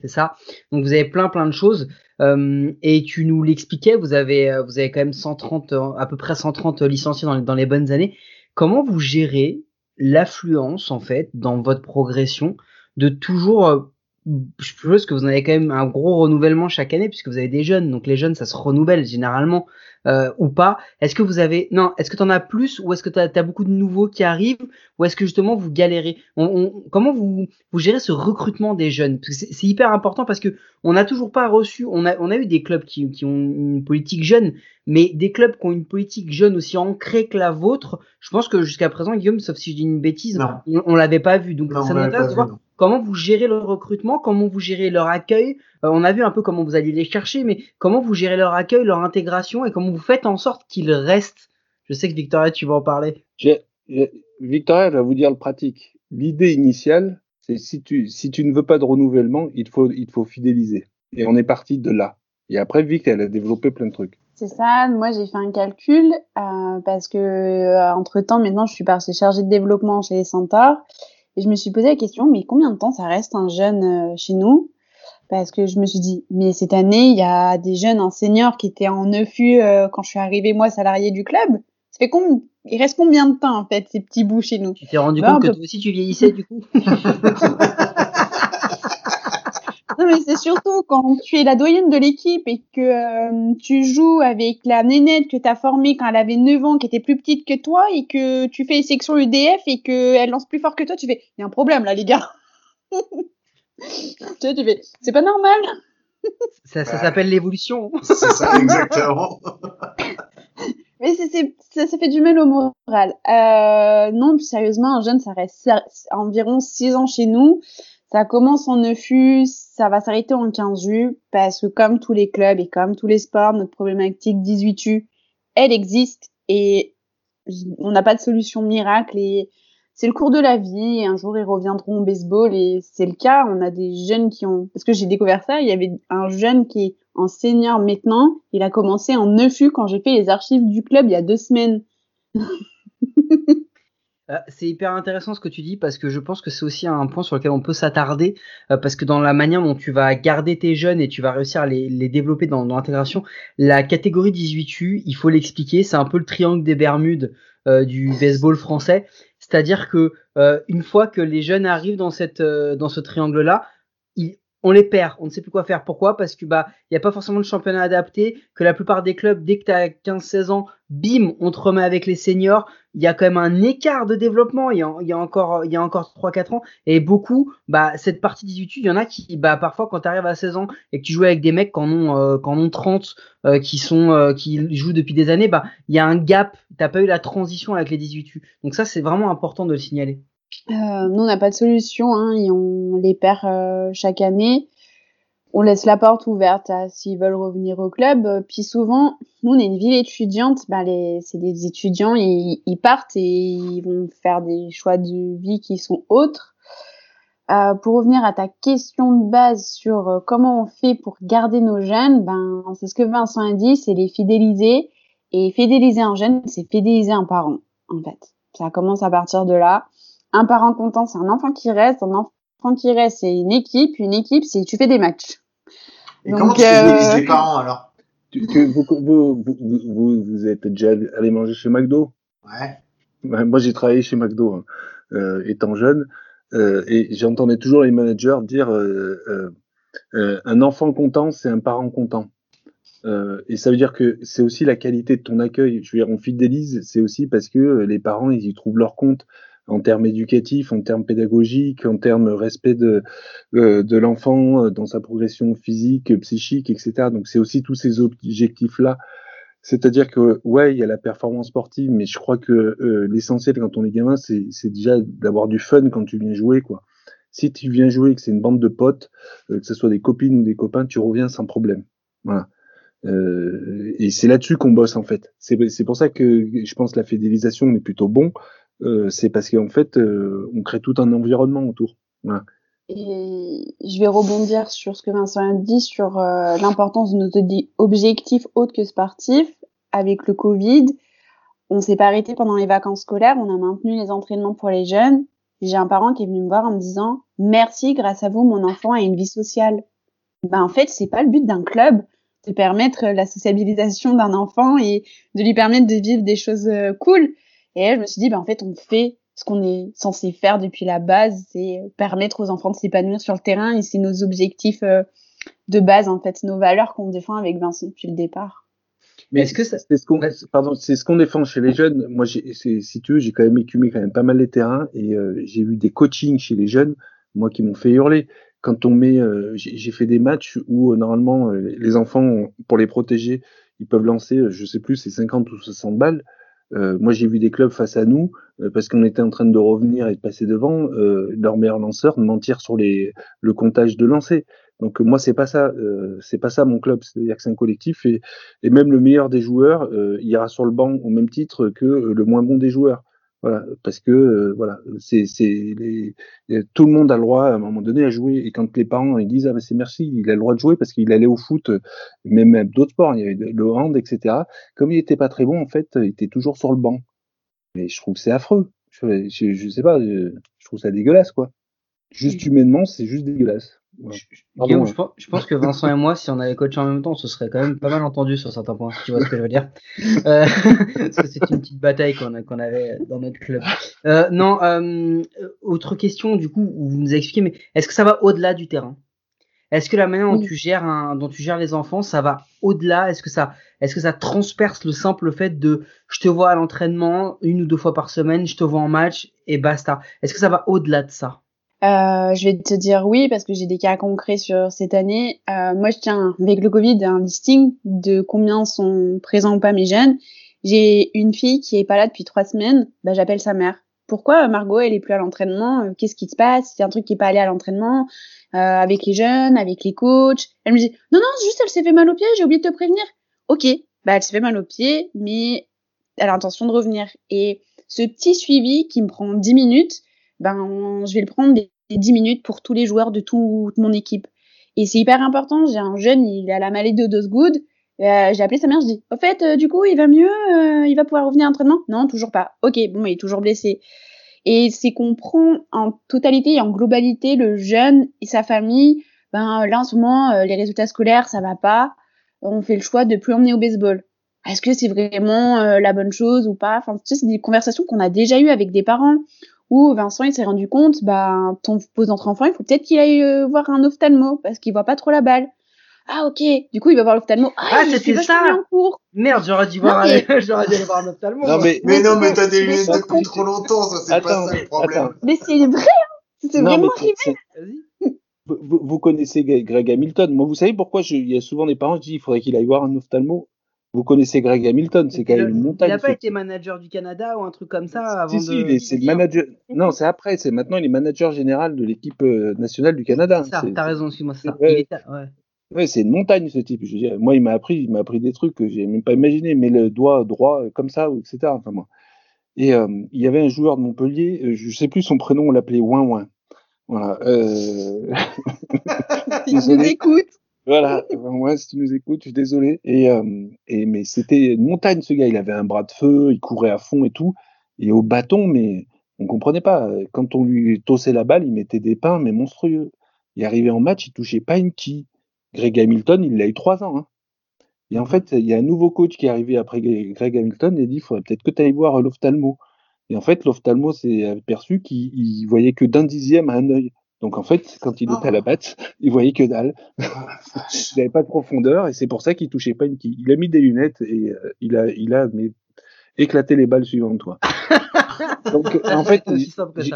C'est ça. Donc vous avez plein plein de choses et tu nous l'expliquais. Vous avez euh, vous avez quand même 130 euh, à peu près 130 licenciés dans les, dans les bonnes années. Comment vous gérez l'affluence en fait dans votre progression de toujours euh, je suppose que vous en avez quand même un gros renouvellement chaque année puisque vous avez des jeunes. Donc les jeunes ça se renouvelle généralement euh, ou pas. Est-ce que vous avez non est-ce que tu en as plus ou est-ce que tu as, beaucoup de nouveaux qui arrivent ou est-ce que justement vous galérez? On, on- comment vous vous gérez ce recrutement des jeunes? C'est hyper important parce que on n'a toujours pas reçu on a on a eu des clubs qui, qui ont une politique jeune mais des clubs qui ont une politique jeune aussi ancrée que la vôtre je pense que jusqu'à présent Guillaume sauf si je dis une bêtise Non. on, on l'avait pas vu. Donc Non, ça m'intéresse pas de vu, voir non. Comment vous gérez le recrutement, comment vous gérez leur accueil. Euh, on a vu un peu comment vous alliez les chercher, mais comment vous gérez leur accueil, leur intégration et comment vous faites en sorte qu'ils restent. Je sais que Victoria, tu vas en parler. J'ai- j'ai- Victoria, elle va vous dire le pratique. L'idée initiale, c'est si tu, si tu ne veux pas de renouvellement, il te faut, il faut fidéliser. Et on est parti de là. Et après, Vic, elle a développé plein de trucs. C'est ça. Moi, j'ai fait un calcul euh, parce que entre temps, maintenant, je suis passée chargée de développement chez les Centaures et je me suis posé la question, mais combien de temps ça reste un jeune euh, chez nous? Parce que je me suis dit, mais cette année, il y a des jeunes, un senior qui était en EFU euh, quand je suis arrivée moi salariée du club. Ça fait combien Il reste combien de temps en fait ces petits bouts chez nous? Tu t'es rendu Bah, compte que peut- toi aussi tu vieillissais du coup? (laughs) mais c'est surtout quand tu es la doyenne de l'équipe et que euh, tu joues avec la nénette que tu as formée quand elle avait 9 ans, qui était plus petite que toi, et que tu fais les sections UDF et qu'elle lance plus fort que toi, tu fais, il y a un problème là, les gars. (laughs) tu vois, tu fais, c'est pas normal. Ça, ça Bah. s'appelle l'évolution. C'est ça, (laughs) exactement. Mais ça, ça fait du mal au moral. Euh, non, plus sérieusement, un jeune, ça reste environ 6 ans chez nous. Ça commence en EFU, ça va s'arrêter en 15U, parce que comme tous les clubs et comme tous les sports, notre problématique 18U, elle existe et on n'a pas de solution miracle et c'est le cours de la vie. Un jour, ils reviendront au baseball et c'est le cas. On a des jeunes qui ont, parce que j'ai découvert ça, il y avait un jeune qui est en senior maintenant. Il a commencé en neuf quand j'ai fait les archives du club il y a deux semaines. (laughs) Euh, c'est hyper intéressant ce que tu dis parce que je pense que c'est aussi un point sur lequel on peut s'attarder euh, parce que dans la manière dont tu vas garder tes jeunes et tu vas réussir à les, les développer dans, l'intégration, la catégorie 18U, il faut l'expliquer, c'est un peu le triangle des Bermudes euh, du baseball français, c'est-à-dire que une fois que les jeunes arrivent dans cette dans ce triangle là, on les perd, on ne sait plus quoi faire. Pourquoi? Parce que bah il y a pas forcément de championnat adapté, que la plupart des clubs dès que tu as 15-16 ans, bim, on te remet avec les seniors, il y a quand même un écart de développement, il y a, encore il y a encore 3 4 ans. Et beaucoup bah cette partie 18 il y en a qui bah parfois quand tu arrives à 16 ans et que tu joues avec des mecs qui en ont euh, ont 30 euh, qui sont euh, qui jouent depuis des années, bah il y a un gap, t'as pas eu la transition avec les 18 Donc ça c'est vraiment important de le signaler. Euh, nous, on n'a pas de solution, hein, on les perd euh, chaque année. On laisse la porte ouverte à s'ils veulent revenir au club. Puis souvent, nous, on est une ville étudiante. Ben les, c'est des étudiants, ils, ils, partent et ils vont faire des choix de vie qui sont autres. Euh, pour revenir à ta question de base sur euh, comment on fait pour garder nos jeunes, ben c'est ce que Vincent a dit, c'est les fidéliser. Et fidéliser un jeune, c'est fidéliser un parent, en fait. Ça commence à partir de là un parent content, c'est un enfant qui reste. Un enfant qui reste, c'est une équipe. Une équipe, c'est tu fais des matchs. Et comment tu euh... les parents alors? Tu, tu, vous, vous, vous, vous, êtes déjà allé manger chez McDo? Ouais. moi, j'ai travaillé chez McDo hein, euh, étant jeune, euh, et j'entendais toujours les managers dire euh, euh, euh un enfant content, c'est un parent content. et ça veut dire que c'est aussi la qualité de ton accueil. Je veux dire, on fidélise, c'est aussi parce que les parents ils y trouvent leur compte en termes éducatifs, en termes pédagogiques, en termes respect de, euh, de l'enfant euh, dans sa progression physique, psychique, etc. Donc c'est aussi tous ces objectifs-là. C'est-à-dire que ouais, il y a la performance sportive, mais je crois que euh, l'essentiel quand on est gamin, c'est, déjà d'avoir du fun quand tu viens jouer, quoi. Si tu viens jouer, que c'est une bande de potes, que ce soit des copines ou des copains, tu reviens sans problème. Voilà. Euh, et c'est là-dessus qu'on bosse en fait. C'est, c'est pour ça que je pense que la fidélisation est plutôt bon euh, c'est parce qu'en fait, euh, on crée tout un environnement autour. Et je vais rebondir sur ce que Vincent a dit sur euh, l'importance de nos objectifs autres que sportifs. Avec le Covid, on s'est pas arrêté pendant les vacances scolaires, on a maintenu les entraînements pour les jeunes. J'ai un parent qui est venu me voir en me disant merci, grâce à vous, mon enfant a une vie sociale. Ben en fait, c'est pas le but d'un club de permettre la sociabilisation d'un enfant et de lui permettre de vivre des choses cool. Et je me suis dit, ben, en fait, on fait ce qu'on est censé faire depuis la base, c'est permettre aux enfants de s'épanouir sur le terrain et c'est nos objectifs euh, de base, en fait, nos valeurs qu'on défend avec Vincent depuis le départ. Mais est-ce que c'est ce qu'on pardon c'est ce qu'on défend chez les jeunes. Moi j'ai si tu veux j'ai quand même écumé quand même pas mal les terrains et euh, j'ai vu des coachings chez les jeunes moi qui m'ont fait hurler. Quand on met euh, j'ai fait des matchs où normalement les enfants pour les protéger ils peuvent lancer je sais plus c'est 50 ou 60 balles. euh, moi, j'ai vu des clubs face à nous euh, parce qu'on était en train de revenir et de passer devant euh, leur meilleur lanceur, mentir sur les, le comptage de lancers. Donc moi, c'est pas ça, c'est pas ça mon club. C'est-à-dire que c'est un collectif et, même le meilleur des joueurs ira sur le banc au même titre que le moins bon des joueurs. Voilà, parce que euh, voilà, c'est c'est tout le monde a le droit à un moment donné à jouer et quand les parents ils disent ah ben c'est merci, il a le droit de jouer parce qu'il allait au foot, même, même d'autres sports, il y avait le hand etc. Comme il était pas très bon en fait, il était toujours sur le banc. Mais je trouve que c'est affreux. Je, je, je, sais pas, je, je trouve ça dégueulasse quoi. Juste humainement, c'est juste dégueulasse. Guillaume, je, pense, je, pense, que Vincent et moi, si on avait coaché en même temps, ce serait quand même pas mal entendu sur certains points. Tu vois ce que je veux dire (laughs) euh, (laughs) Parce que c'est une petite bataille qu'on avait dans notre club. Euh, non, euh, autre question du coup, où vous nous expliquez, mais est-ce que ça va au-delà du terrain? Est-ce que la manière dont tu gères un, dont tu gères les enfants, ça va au-delà? Est-ce que ça, est-ce que ça transperce le simple fait de, je te vois à l'entraînement une ou deux fois par semaine, je te vois en match et basta Est-ce que ça va au-delà de ça? Euh, je vais te dire oui parce que j'ai des cas concrets sur cette année. Euh, moi, je tiens avec le Covid un listing de combien sont présents ou pas mes jeunes. J'ai une fille qui est pas là depuis trois semaines. Bah, j'appelle sa mère. Pourquoi Margot elle est plus à l'entraînement? Qu'est-ce qui se passe? C'est un truc qui est pas allé à l'entraînement euh, avec les jeunes, avec les coachs. Elle me dit non non, juste elle s'est fait mal au pied. J'ai oublié de te prévenir. Ok, bah elle s'est fait mal au pied, mais elle a l'intention de revenir. Et ce petit suivi qui me prend 10 minutes, ben, je vais le prendre les 10 minutes pour tous les joueurs de toute mon équipe. Et c'est hyper important. J'ai un jeune, il a la maladie de Dosgood. Euh, j'ai appelé sa mère, je dis, au fait, euh, du coup, il va mieux, euh, il va pouvoir revenir à l'entraînement? Non, toujours pas. Ok, bon, il est toujours blessé. Et c'est qu'on prend en totalité et en globalité le jeune et sa famille. Ben là, en ce moment, les résultats scolaires, ça va pas. On fait le choix de plus emmener au baseball. Est-ce que c'est vraiment la bonne chose ou pas? Enfin, tu sais, c'est des conversations qu'on a déjà eues avec des parents où Vincent il s'est rendu compte, bah ton pose d'entre enfant, il faut peut-être qu'il aille euh, voir un ophtalmo parce qu'il voit pas trop la balle. Ah ok, du coup il va voir l'ophtalmo. Ah, ah c'était ça. En cours. Merde, j'aurais dû voir, mais... (laughs) j'aurais dû aller voir un ophtalmo. Non, mais, mais, non, mais t'as des lunettes depuis trop longtemps, ça c'est pas ça le problème. Attends. Mais c'est vrai, hein c'est vraiment arrivé. Vous, vous, connaissez Greg Hamilton. Moi, vous savez pourquoi je, il y a souvent des parents qui disent qu'il faudrait qu'il aille voir un ophtalmo. Vous connaissez Greg Hamilton, c'est quand même une montagne. Il n'a pas été manager du Canada ou un truc comme ça avant si, de... Si, c'est manager. Non, c'est après. C'est maintenant il est manager général de l'équipe euh, nationale du Canada. Ça, t'as raison, suis-moi ça. Ouais, ouais. c'est une montagne ce type. Je veux dire, moi, il m'a appris, il m'a appris des trucs que j'ai même pas imaginé. Mais le doigt droit euh, comme ça, etc. Enfin moi. Et euh, il y avait un joueur de Montpellier, je sais plus son prénom, on l'appelait Ouin Ouin. Voilà. Euh... (laughs) (laughs) il nous écoute. Voilà, (laughs) moi, si tu nous écoutes, je suis désolé. Et, euh, et mais c'était une montagne, ce gars. Il avait un bras de feu, il courait à fond et tout. Et au bâton, mais on comprenait pas. Quand on lui tossait la balle, il mettait des pains, mais monstrueux. Il arrivait en match, il touchait pas une qui. Greg Hamilton, il l'a eu trois ans. Hein. Et en fait, il y a un nouveau coach qui est arrivé après Greg Hamilton et dit il faudrait peut-être que tu ailles voir l'ophtalmo. Et en fait, l'ophtalmo s'est aperçu qu'il voyait que d'un dixième à un œil. Donc en fait, quand il était à la batte, (laughs) il voyait que dalle. (laughs) Il n'avait pas de profondeur et c'est pour ça qu'il touchait pas une quille. Il a mis des lunettes et euh, il a, il a mais, éclaté les balles suivantes, toi. (laughs) Donc en fait,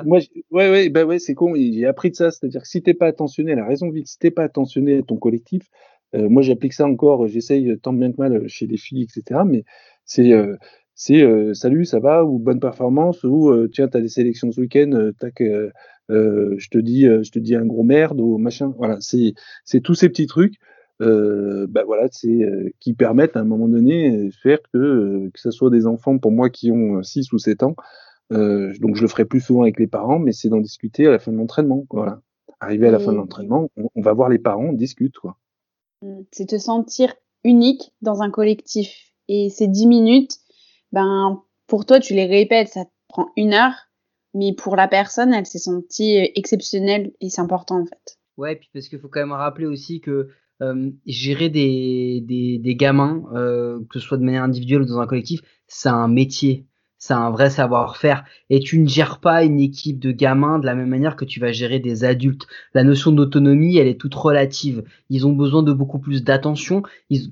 moi, ouais, ouais, bah ouais, c'est con. J'ai appris de ça, c'est-à-dire que si t'es pas attentionné, la raison vite, si t'es pas attentionné à ton collectif, euh, moi j'applique ça encore, j'essaye tant bien que mal chez les filles, etc. Mais c'est euh, c'est euh, salut, ça va? Ou bonne performance? Ou euh, tiens, t'as des sélections ce week-end, tac, euh, je te dis, euh, je te dis un gros merde ou machin. Voilà, c'est c'est tous ces petits trucs. Euh, bah voilà, c'est qui permettent à un moment donné de faire que que ce soit des enfants pour moi qui ont 6 ou 7 ans. donc je le ferai plus souvent avec les parents, mais c'est d'en discuter à la fin de l'entraînement. Voilà, arrivé à la fin de l'entraînement, on, va voir les parents, on discute quoi. Mmh, c'est te sentir unique dans un collectif. Et ces 10 minutes, ben pour toi tu les répètes, ça te prend une heure mais pour la personne, elle s'est sentie euh, exceptionnelle et c'est important en fait. Ouais, puis parce qu'il faut quand même rappeler aussi que euh, gérer des, des, des gamins, euh, que ce soit de manière individuelle ou dans un collectif, c'est un métier c'est un vrai savoir-faire. Et tu ne gères pas une équipe de gamins de la même manière que tu vas gérer des adultes. La notion d'autonomie, elle est toute relative. Ils ont besoin de beaucoup plus d'attention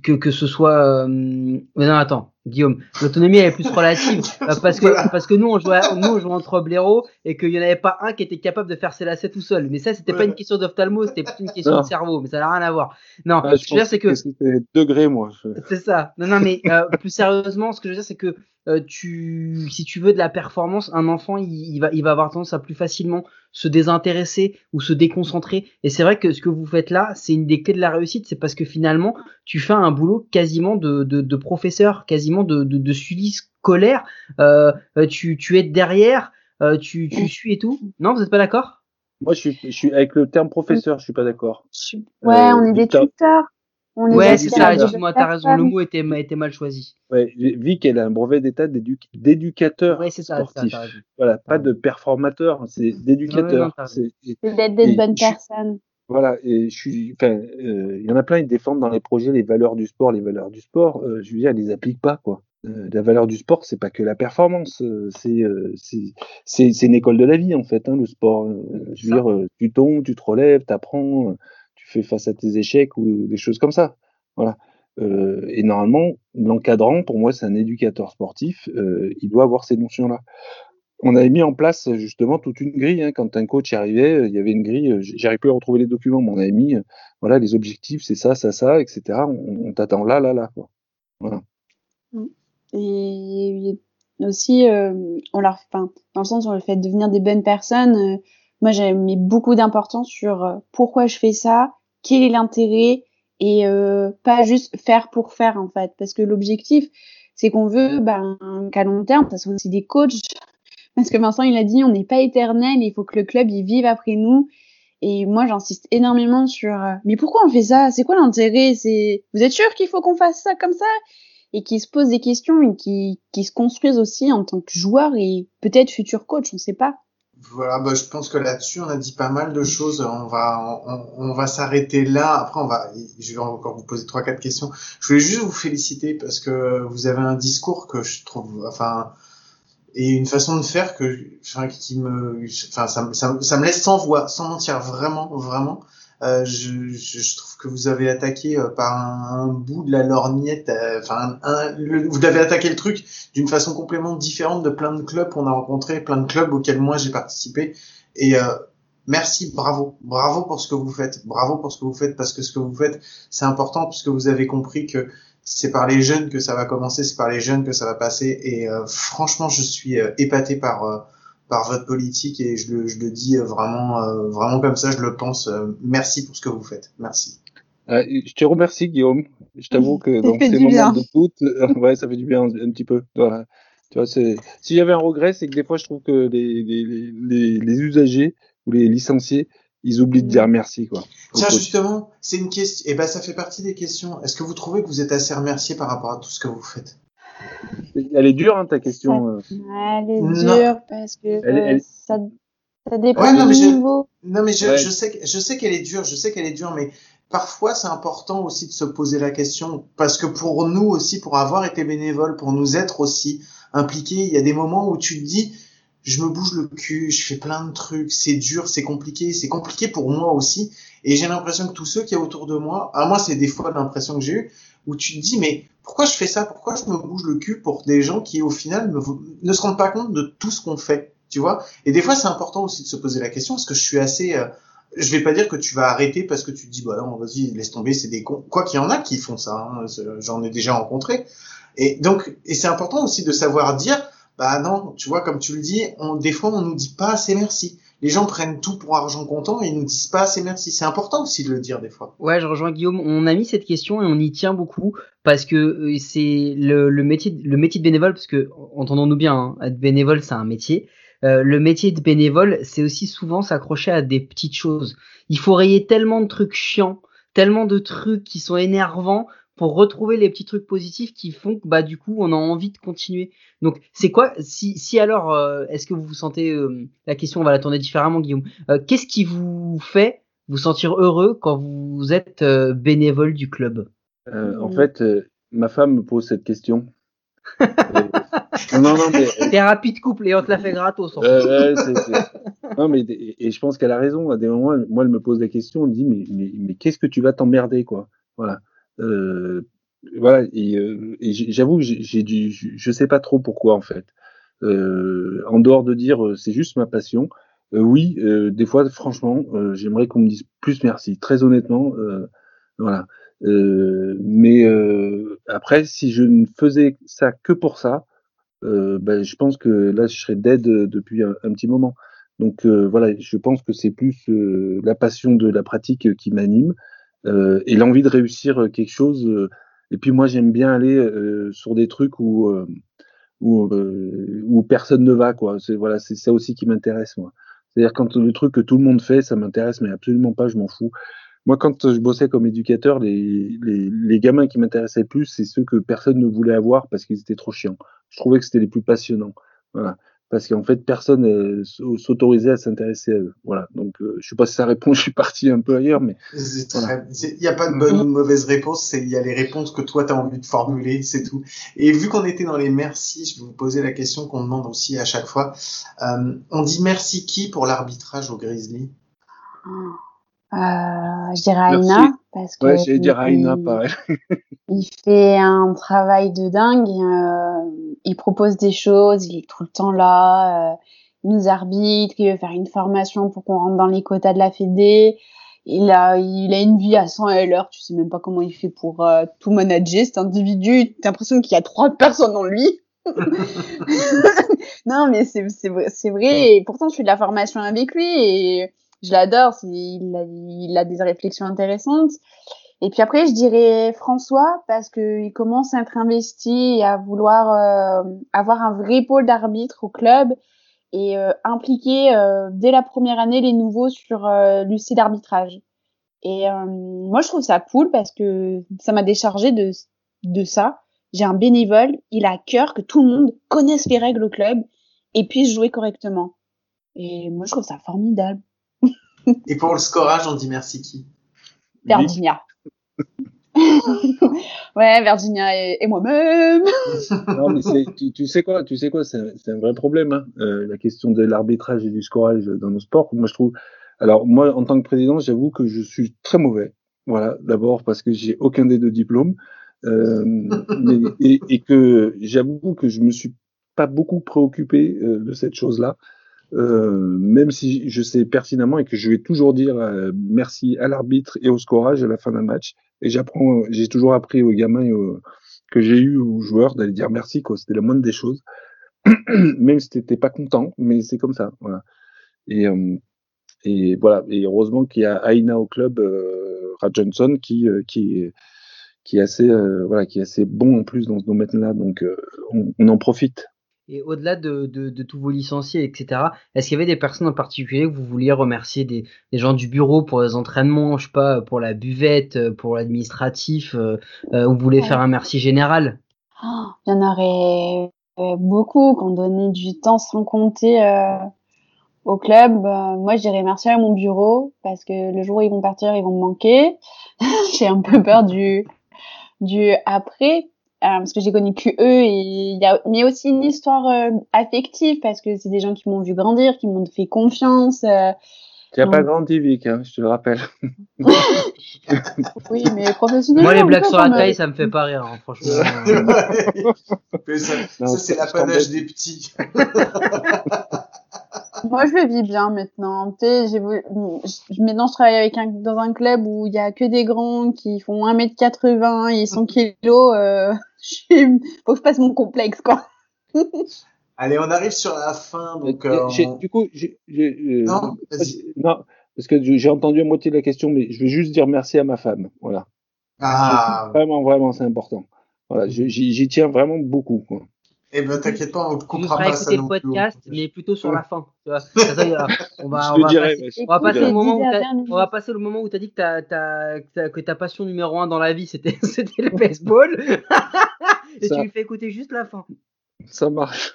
que que ce soit. Euh... non, attends, Guillaume, l'autonomie elle est plus relative (laughs) euh, parce que parce que nous on jouait nous on jouait entre blaireaux et qu'il y en avait pas un qui était capable de faire ses lacets tout seul. Mais ça c'était pas une question d'ophtalmo, c'était plus une question de cerveau. Mais ça n'a rien à voir. Non, ce que je veux dire c'est que, c'était degré moi. C'est ça. Non non mais euh, plus sérieusement, ce que je veux dire c'est que euh, tu, si tu veux de la performance, un enfant, il, va, il va avoir tendance à plus facilement se désintéresser ou se déconcentrer. Et c'est vrai que ce que vous faites là, c'est une des clés de la réussite, c'est parce que finalement, tu fais un boulot quasiment de, de, de professeur, quasiment de, de, de suivi scolaire. Euh, euh tu, tu es derrière, euh, tu, tu suis et tout. Non, vous n'êtes pas d'accord? Moi, je suis, je suis avec le terme professeur, je suis pas d'accord. Ouais, on est des tuteurs ouais, c'est ça, excuse-moi, t'as raison, le mot était, était mal choisi. Ouais, Vic, elle a un brevet d'état d'éducateur ouais, c'est ça, sportif. Ça, voilà, pas de performateur, c'est d'éducateur. c'est d'être des bonnes personnes. Voilà, et je suis, enfin, euh, il y en a plein, ils défendent dans les projets les valeurs du sport, les valeurs du sport. Euh, je veux dire, ils les appliquent pas, quoi. Euh, la valeur du sport, c'est pas que la performance, euh, c'est euh, c'est une école de la vie en fait, hein, le sport. je veux dire, tu tombes, tu te relèves, t'apprends fais face à tes échecs ou des choses comme ça. Voilà. Euh, et normalement, l'encadrant, pour moi, c'est un éducateur sportif. Euh, il doit avoir ces notions-là. On avait mis en place justement toute une grille. Hein, quand un coach arrivait, il y avait une grille. J'arrive plus à retrouver les documents, mais on avait mis, voilà, les objectifs, c'est ça, ça, ça, etc. On, t'attend là, là, là. Voilà. Et aussi, euh, on leur, enfin, dans le sens où le fait de devenir des bonnes personnes, moi j'ai mis beaucoup d'importance sur pourquoi je fais ça, quel est l'intérêt et euh, pas juste faire pour faire en fait parce que l'objectif c'est qu'on veut ben, qu'à long terme, ça soit aussi des coachs. Parce que Vincent, il a dit, on n'est pas éternel, il faut que le club il vive après nous. Et moi, j'insiste énormément sur, euh, mais pourquoi on fait ça? C'est quoi l'intérêt? C'est, vous êtes sûr qu'il faut qu'on fasse ça comme ça? Et qui se posent des questions et qui, qui se construisent aussi en tant que joueur et peut-être futur coach, on sait pas. Voilà, bah, je pense que là-dessus, on a dit pas mal de choses. On va, on, va s'arrêter là. Après, on va, je vais encore vous poser trois, quatre questions. Je voulais juste vous féliciter parce que vous avez un discours que je trouve, enfin, et une façon de faire que, enfin, qui me, enfin, ça, ça, ça me laisse sans voix, sans mentir, vraiment, vraiment. Euh, je, je, trouve que vous avez attaqué euh, par un, bout de la lorgnette, euh, enfin, un, vous avez attaqué le truc d'une façon complètement différente de plein de clubs qu'on a rencontrés, plein de clubs auxquels moi j'ai participé. Et euh, merci, bravo, bravo pour ce que vous faites, bravo pour ce que vous faites, parce que ce que vous faites, c'est important, puisque vous avez compris que c'est par les jeunes que ça va commencer, c'est par les jeunes que ça va passer. Et franchement, je suis épaté par par votre politique et je le, je le dis vraiment, euh, vraiment comme ça, je le pense. Euh, merci pour ce que vous faites. Merci. Euh, je te remercie, Guillaume. Je t'avoue que dans ces moments de doute, (laughs) ouais, ça fait du bien un, un petit peu. Voilà. Tu vois, c'est... Si j'avais un regret, c'est que des fois, je trouve que les, les, les, les usagers ou les licenciés, ils oublient de dire merci, quoi. Tiens, justement, c'est une question. Et eh ben, ça fait partie des questions. Est-ce que vous trouvez que vous êtes assez remercié par rapport à tout ce que vous faites? Elle est dure, hein, ta question. euh. Elle est Non. dure parce que Elle- euh, elle- ça, ça dépend Ouais, non, mais du je- niveau. Non, mais je, Ouais. je sais, que- je sais qu'elle est dure, je sais qu'elle est dure, mais parfois c'est important aussi de se poser la question parce que pour nous aussi, pour avoir été bénévole, pour nous être aussi impliqués, il y a des moments où tu te dis, je me bouge le cul, je fais plein de trucs, c'est dur, c'est compliqué, c'est compliqué pour moi aussi, et j'ai l'impression que tous ceux qui y a autour de moi, à moi c'est des fois l'impression que j'ai eu, où tu te dis mais pourquoi je fais ça, pourquoi je me bouge le cul pour des gens qui au final ne se rendent pas compte de tout ce qu'on fait, tu vois? Et des fois c'est important aussi de se poser la question parce que je suis assez euh, je vais pas dire que tu vas arrêter parce que tu te dis bah non vas-y laisse tomber c'est des cons. Quoi qu'il y en a qui font ça hein, j'en ai déjà rencontré. Et donc et c'est important aussi de savoir dire bah non tu vois comme tu le dis on, des fois on nous dit pas assez merci les gens prennent tout pour argent comptant et ils nous disent pas assez merci c'est important aussi de le dire des fois Ouais, je rejoins Guillaume. On a mis cette question et on y tient beaucoup parce que euh, c'est le, le métier, le métier de bénévole, parce que entendons-nous bien, hein, être bénévole, c'est un métier. Euh, le métier de bénévole, c'est aussi souvent s'accrocher à des petites choses. Il faut rayer tellement de trucs chiants, tellement de trucs qui sont énervants pour retrouver les petits trucs positifs qui font que bah du coup on a envie de continuer. Donc c'est quoi si si alors euh, est-ce que vous vous sentez euh, la question on va la tourner différemment Guillaume. Euh, Qu'est-ce qui vous fait vous sentir heureux quand vous êtes bénévole du club? En fait, ma femme me pose cette question. (laughs) Non, non, mais Thérapie de couple et on te la fait gratos. en fait. Euh, ouais, c'est- c'est- Non, mais et, et je pense qu'elle a raison. À des moments, elle- moi, elle me pose la question, elle me dit, mais, mais, mais qu'est-ce que tu vas t'emmerder, quoi? Voilà. Euh, voilà. Et, euh, j'avoue que j'ai dû, je, sais pas trop pourquoi, en fait. Euh, en dehors de dire, c'est juste ma passion. oui, des fois, franchement, j'aimerais qu'on me dise plus merci. Très honnêtement, voilà. Mais après, si je ne faisais ça que pour ça, euh, ben, je pense que là, je serais dead depuis un, un petit moment. Donc euh, voilà, je pense que c'est plus euh, la passion de la pratique qui m'anime et l'envie de réussir euh, quelque chose. euh, et puis moi, j'aime bien aller euh, sur des trucs où euh, où, euh, personne ne va, quoi. C'est voilà, c'est ça aussi qui m'intéresse moi. C'est-à-dire quand le truc que tout le monde fait, ça m'intéresse, mais absolument pas, je m'en fous. Moi, quand je bossais comme éducateur, les, les, les gamins qui m'intéressaient plus, c'est ceux que personne ne voulait avoir parce qu'ils étaient trop chiants. Je trouvais que c'était les plus passionnants. Voilà. Parce qu'en fait, personne euh, s'autorisait à s'intéresser à eux. Voilà. Donc, euh, je sais pas si ça répond, (laughs) je suis parti un peu ailleurs, mais Voilà. Il n'y a pas de bonne ou de mauvaise réponse, c'est- il y a les réponses que toi tu as envie de formuler, c'est tout. Et vu qu'on était dans les merci, je vais vous poser la question qu'on demande aussi à chaque fois. Euh, on dit merci qui pour l'arbitrage au Grizzly? Euh, je dirais Merci. Aina parce que ouais, j'allais dire il- Aina, pareil. (laughs) Il fait un travail de dingue. euh, il propose des choses, il est tout le temps là. euh, il nous arbitre, il veut faire une formation pour qu'on rentre dans les quotas de la Fédé. Il a, il a une vie à 100 à l'heure. Tu sais même pas comment il fait pour euh, tout manager cet individu. T'as l'impression qu'il y a trois personnes en lui. (laughs) (laughs) non, mais c'est c'est vrai, c'est vrai. Et pourtant, je fais de la formation avec lui et je l'adore. Il a, il a des réflexions intéressantes. Et puis après, je dirais François parce que il commence à être investi et à vouloir euh, avoir un vrai pôle d'arbitre au club et euh, impliquer euh, dès la première année les nouveaux sur euh, l'UC d'arbitrage. Et euh, moi, je trouve ça cool parce que ça m'a déchargé de, de ça. J'ai un bénévole, il a cœur que tout le monde connaisse les règles au club et puisse jouer correctement. Et moi, je trouve ça formidable. Et pour le scorage, on dit merci qui? Virginia. (laughs) ouais, Virginia et, et moi-même. (laughs) Non, mais tu, tu sais quoi, tu sais quoi, c'est un, vrai problème, hein, euh, la question de l'arbitrage et du scorage dans nos sports. Moi, je trouve. Alors, moi, en tant que président, j'avoue que je suis très mauvais. Voilà, d'abord parce que j'ai aucun des deux diplômes, euh, (laughs) mais, et, et que j'avoue que je me suis pas beaucoup préoccupé euh, de cette chose-là. Euh, même si je sais pertinemment et que je vais toujours dire euh, merci à l'arbitre et au scorage à la fin d'un match. Et j'apprends, j'ai toujours appris aux gamins et aux, que j'ai eu aux joueurs d'aller dire merci, quoi. C'était la moindre des choses. (clears throat) Même si t'étais pas content, mais c'est comme ça, voilà. Et, euh, et voilà. Et heureusement qu'il y a Aina au club, euh, Rad Johnson, qui, euh, qui, qui est assez, voilà, qui est assez bon en plus dans ce domaine-là. Donc, on, on en profite. Et au-delà de, de, de tous vos licenciés, etc., est-ce qu'il y avait des personnes en particulier que vous vouliez remercier des, des gens du bureau pour les entraînements, je sais pas, pour la buvette, pour l'administratif, euh, euh, ou vous voulez Ouais. faire un merci général? Oh, Il y en aurait beaucoup qui ont donné du temps sans compter euh, au club. Euh, moi, je dirais merci à mon bureau parce que le jour où ils vont partir, ils vont me manquer. (laughs) J'ai un peu peur du du après parce que j'ai connu que eux et il y a mais aussi une histoire euh, affective parce que c'est des gens qui m'ont vu grandir, qui m'ont fait confiance. euh, Tu n'as pas grandi, Vic, hein, je te le rappelle. (laughs) oui, mais professionnellement. Moi, les blagues sur la taille, ça me fait pas rire, hein, franchement. (laughs) Mais ça, c'est l'apanage des petits. (laughs) Moi, je le vis bien maintenant. Tu sais, j'ai voulu- je- maintenant, je travaille avec un, dans un club où il y a que des grands qui font 1m80 et 100 kilos. Euh, (laughs) je suis- faut que je passe mon complexe, quoi. (laughs) Allez, on arrive sur la fin, donc. Euh, euh, on- Du coup, euh, Non, parce que j'ai entendu à moitié de la question, mais je vais juste dire merci à ma femme. Voilà. Ah, Vraiment, vraiment, c'est important. Voilà, j'y tiens vraiment beaucoup. Quoi. Eh ben t'inquiète pas, on te coupera pas ça écouter le non plus. podcast, mais plutôt sur la fin. Tu vois. (laughs) On va, on va passer- On va passer le moment où on va passer le moment où t'as dit que ta, que passion numéro un dans la vie c'était, (laughs) c'était le baseball. (laughs) Et Ça. tu lui fais écouter juste la fin. Ça marche.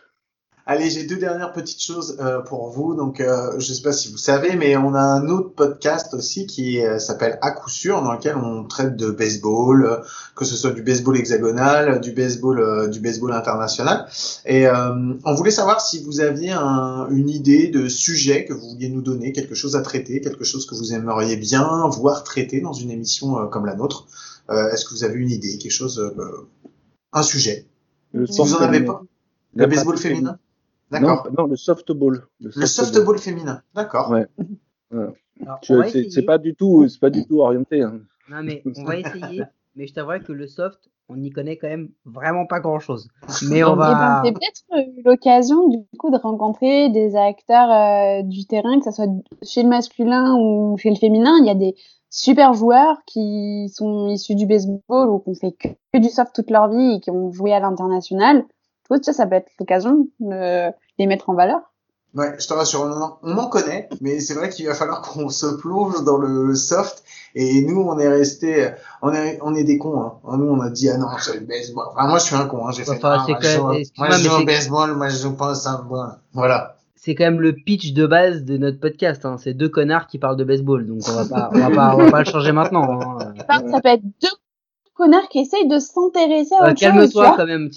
Allez, j'ai deux dernières petites choses euh, pour vous. Donc, euh, je sais pas si vous savez, mais on a un autre podcast aussi qui euh, s'appelle À coup sûr, dans lequel on traite de baseball, euh, que ce soit du baseball hexagonal, du baseball, euh, du baseball international. Et euh, on voulait savoir si vous aviez un- une idée de sujet que vous vouliez nous donner, quelque chose à traiter, quelque chose que vous aimeriez bien voir traiter dans une émission euh, comme la nôtre. Euh, Est-ce que vous avez une idée, quelque chose, euh, un sujet? Si vous en avez pas, le baseball féminin? Non, D'accord. non, le softball. Le softball féminin, d'accord. Ouais. Va c'est, pas du tout, c'est pas du tout orienté. Hein. Non mais on va essayer. Mais je t'avouerai que le soft, on n'y connaît quand même vraiment pas grand chose. Mais on va. ben, c'est peut-être l'occasion, du coup, de rencontrer des acteurs euh, du terrain, que ce soit chez le masculin ou chez le féminin. Il y a des super joueurs qui sont issus du baseball ou qui ont fait que, que du soft toute leur vie et qui ont joué à l'international. Tu vois, ça, ça peut être l'occasion de les mettre en valeur. Ouais, je te rassure, on en, on en connaît, mais c'est vrai qu'il va falloir qu'on se plonge dans le soft. Et nous, on est resté, on est, on est des cons. Hein. Nous, on a dit ah non, c'est le baseball. Enfin, moi, je suis un con. Hein. J'ai fait. Enfin, c'est moi, je même- joue, moi, je au baseball. Moi, je joue pas au softball. Voilà. C'est quand même le pitch de base de notre podcast. Hein. C'est deux connards qui parlent de baseball, donc on va pas, on va pas, on va pas le changer maintenant. Hein. Ça peut être deux connards qui essayent de s'intéresser à Euh, autre Calme-toi quand même,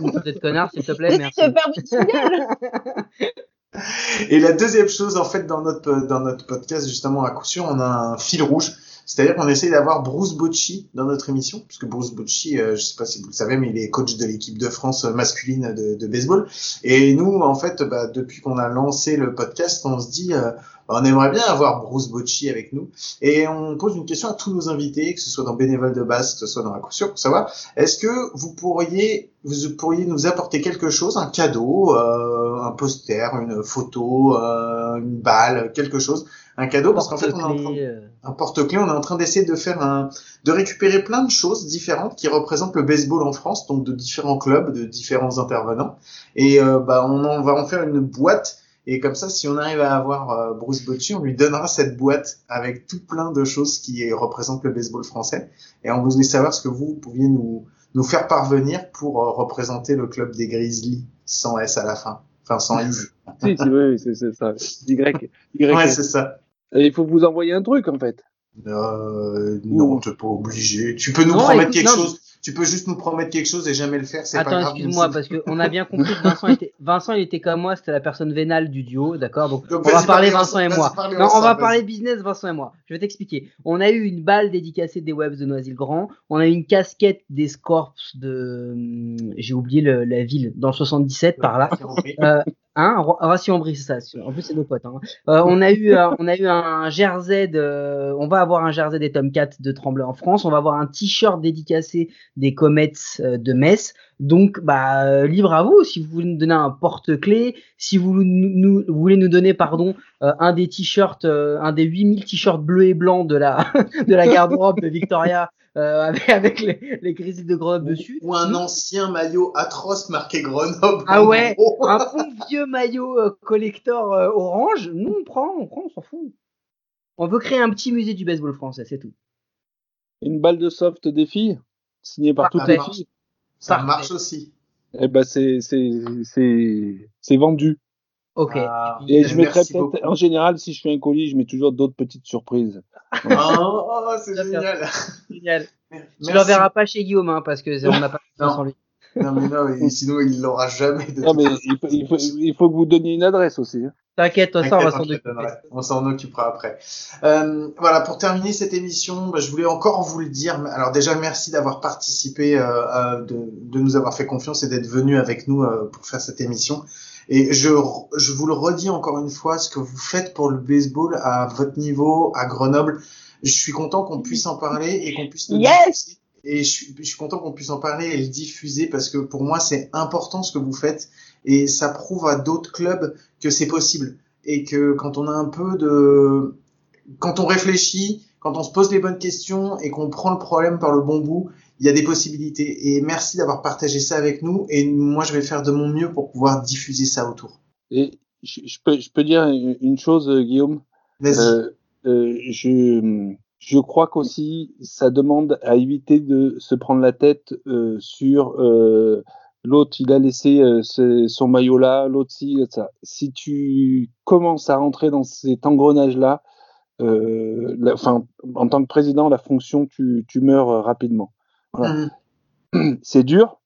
nous traiter de connard, s'il te plaît, merci. (laughs) Et la deuxième chose, en fait, dans notre dans notre podcast, justement, à coup sûr, on a un fil rouge. C'est-à-dire qu'on essaie d'avoir Bruce Bocci dans notre émission, puisque Bruce Bocci, euh, je sais pas si vous le savez, mais il est coach de l'équipe de France euh, masculine de, baseball. Et nous, en fait, bah, depuis qu'on a lancé le podcast, on se dit, euh, bah, on aimerait bien avoir Bruce Bocci avec nous. Et on pose une question à tous nos invités, que ce soit dans Bénévole de base, que ce soit dans la sûr, pour savoir, est-ce que vous pourriez, vous pourriez nous apporter quelque chose, un cadeau, euh, un poster, une photo, euh, une balle, quelque chose, un cadeau, parce qu'en fait, on est en train euh, un porte-clés. On est en train d'essayer de faire un, de récupérer plein de choses différentes qui représentent le baseball en France, donc de différents clubs, de différents intervenants. Et euh, bah, on en va en faire une boîte. Et comme ça, si on arrive à avoir euh, Bruce Bocci, on lui donnera cette boîte avec tout plein de choses qui représentent le baseball français. Et on voulait savoir ce que vous pouviez nous, nous faire parvenir pour euh, représenter le club des Grizzlies sans S à la fin. Enfin, sans I. Si, si, oui, c'est ça. Y, y. Ouais, c'est ça. Et il faut vous envoyer un truc en fait. Euh, non, t'es pas obligé. Tu peux nous Non, promettre écoute, quelque non, chose. Tu peux juste nous promettre quelque chose et jamais le faire. C'est pas Attends, excuse-moi, parce qu'on a bien compris que Vincent (laughs) était, Vincent, il était comme moi, c'était la personne vénale du duo, d'accord? Donc, Donc, on va parler Vincent et moi. on va parler business, Vincent et moi. Je vais t'expliquer. On a eu une balle dédicacée des Webs de Noisy-le-Grand. On a eu une casquette des Scorps de, hum, j'ai oublié le- la ville, dans le 77, par là. (laughs) Euh, hein, Roissy-en-Brie, c'est ça. En plus, c'est nos potes. Hein. Euh, on a eu, un- on a eu un jersey de, on va avoir un jersey des Tomcats de Tremblay en France. On va avoir un t-shirt dédicacé des Comets euh, de Metz. Donc, bah, euh, libre à vous. Si vous voulez nous donner un porte-clés, si vous nous, nous- vous voulez nous donner, pardon, euh, un des t-shirts, euh, un des 8000 t-shirts bleus et blancs de la, (laughs) de la garde-robe de Victoria, euh, avec, avec les, les de Grenoble dessus. Ou un ancien maillot atroce marqué Grenoble. Ah ouais, gros. (laughs) un bon vieux maillot euh, collector euh, orange, nous on prend, on prend, on s'en fout. On veut créer un petit musée du baseball français, c'est tout. Une balle de soft des filles, signée par toutes les filles. Ça Parfait. marche aussi. Eh ben c'est c'est c'est c'est vendu. Ok. Ah, Et je mettrais peut-être, en général, si je fais un colis, je mets toujours d'autres petites surprises. (laughs) Oh, oh, c'est génial. Génial. Tu l'enverras pas chez Guillaume, hein, parce que on n'a pas Non. confiance en lui. Non, mais non, mais (laughs) sinon il l'aura jamais. De Non mais il faut, il faut, il faut que vous donniez une adresse aussi. hein. T'inquiète, on s'en. On occupera après. Euh, voilà, pour terminer cette émission, bah, je voulais encore vous le dire. Alors déjà, merci d'avoir participé, euh, de, de nous avoir fait confiance et d'être venu avec nous euh, pour faire cette émission. Et je, je vous le redis encore une fois, ce que vous faites pour le baseball à votre niveau, à Grenoble, je suis content qu'on puisse en parler et qu'on puisse le Yes. Et je suis, je suis content qu'on puisse en parler et le diffuser parce que pour moi, c'est important ce que vous faites et ça prouve à d'autres clubs que c'est possible et que quand on a un peu de quand on réfléchit, quand on se pose les bonnes questions et qu'on prend le problème par le bon bout, il y a des possibilités. Et merci d'avoir partagé ça avec nous. Et moi, je vais faire de mon mieux pour pouvoir diffuser ça autour. Et je, je peux, je peux dire une chose, Guillaume? Vas-y. Euh, euh, je, je crois qu'aussi, ça demande à éviter de se prendre la tête euh, sur euh, l'autre, il a laissé euh, ce- son maillot là, l'autre si, ça. Si tu commences à rentrer dans cet engrenage-là, la- enfin, en tant que président, la fonction, tu, tu meurs rapidement. Voilà. Mhm. (clears throat) c'est dur.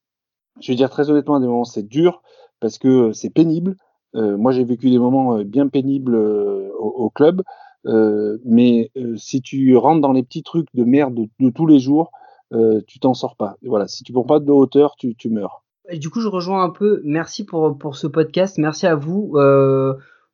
Je vais dire très honnêtement, à des moments, c'est dur parce que c'est pénible. Moi, j'ai vécu des moments bien pénibles au, au club. Euh, mais euh, si tu rentres dans les petits trucs de merde de, tous les jours, euh, tu t'en sors pas. Et voilà, si tu prends pas de hauteur, tu, meurs. Et du coup, je rejoins un peu. Merci pour, pour ce podcast. Merci à vous.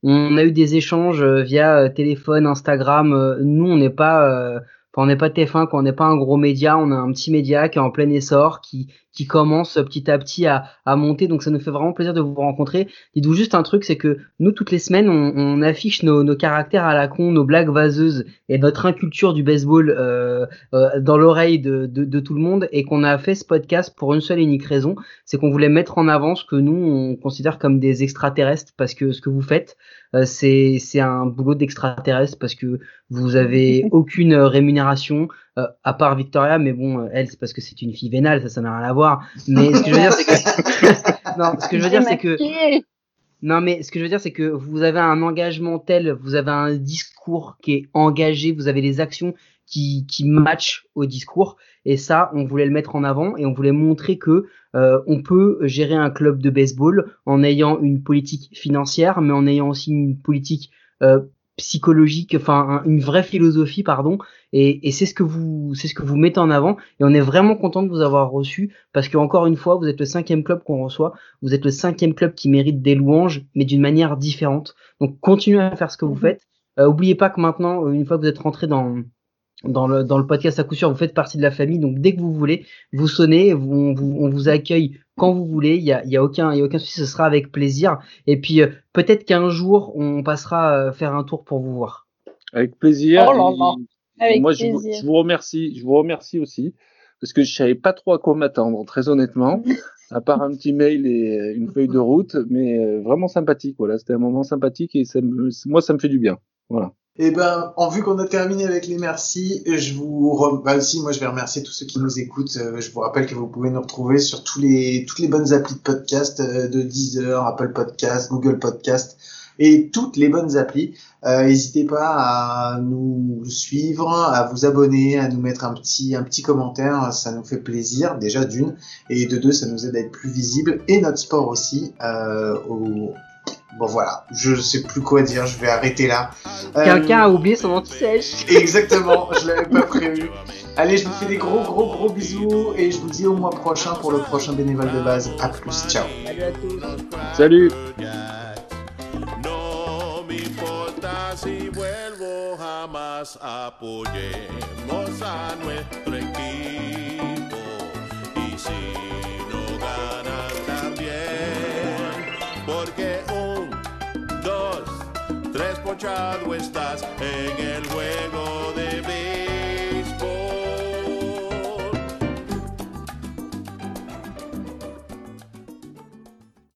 On a eu des échanges via téléphone, Instagram. Nous, on n'est pas, enfin, on n'est pas TF1, quoi. on n'est pas un gros média. On a un petit média qui est en plein essor, qui, qui commence petit à petit à, à monter. Donc, ça nous fait vraiment plaisir de vous rencontrer. Dites-vous juste un truc, c'est que nous, toutes les semaines, on, affiche nos, nos caractères à la con, nos blagues vaseuses et notre inculture du baseball euh, euh, dans l'oreille de, de, de tout le monde, et qu'on a fait ce podcast pour une seule et unique raison c'est qu'on voulait mettre en avant ce que nous on considère comme des extraterrestres parce que ce que vous faites c'est c'est un boulot d'extraterrestre parce que vous avez (laughs) aucune euh, rémunération euh, à part Victoria mais bon euh, elle c'est parce que c'est une fille vénale ça ça n'a rien à voir. Mais ce que je veux dire c'est que (laughs) non ce que je veux dire c'est que non, mais ce que je veux dire, c'est que vous avez un engagement tel, vous avez un discours qui est engagé, vous avez des actions qui, qui matchent au discours. Et ça, on voulait le mettre en avant et on voulait montrer que euh, on peut gérer un club de baseball en ayant une politique financière, mais en ayant aussi une politique euh, psychologique, enfin un- une vraie philosophie, pardon. Et, et c'est ce que vous, c'est ce que vous mettez en avant. Et on est vraiment content de vous avoir reçu parce que encore une fois, vous êtes le cinquième club qu'on reçoit. Vous êtes le cinquième club qui mérite des louanges, mais d'une manière différente. Donc continuez à faire ce que vous Mhm. faites. Euh, oubliez pas que maintenant, une fois que vous êtes rentré dans dans le, dans le podcast à coup sûr, vous faites partie de la famille, donc dès que vous voulez, vous sonnez, vous, on, vous, on vous accueille quand vous voulez, il y a, il y a aucun, il y a aucun souci, ce sera avec plaisir. Et puis euh, peut-être qu'un jour on passera euh, faire un tour pour vous voir. Avec plaisir. Oh là là. Avec moi, je vous, plaisir. je vous remercie. Je vous remercie aussi parce que je savais pas trop à quoi m'attendre, très honnêtement. (laughs) à part un petit mail et une feuille de route, mais euh, vraiment sympathique. Voilà, c'était un moment sympathique et ça me, moi, ça me fait du bien. Voilà. Eh ben, en vue qu'on a terminé avec les merci, je vous rem... bah moi je vais remercier tous ceux qui nous écoutent. Euh, Je vous rappelle que vous pouvez nous retrouver sur tous les toutes les bonnes applis de podcast euh, de Deezer, Apple Podcast, Google Podcast et toutes les bonnes applis. Euh, N'hésitez pas à nous suivre, à vous abonner, à nous mettre un petit un petit commentaire. Ça nous fait plaisir déjà d'une et de deux, ça nous aide à être plus visible et notre sport aussi. Euh. Bon voilà, je sais plus quoi dire, je vais arrêter là. Euh, Quelqu'un a oublié son anti-sèche. Exactement, je l'avais pas prévu. (laughs) Allez, je vous fais des gros gros gros bisous et je vous dis au mois prochain pour le prochain bénévole de base. À plus, ciao. Salut à tous. Salut. No estás en el juego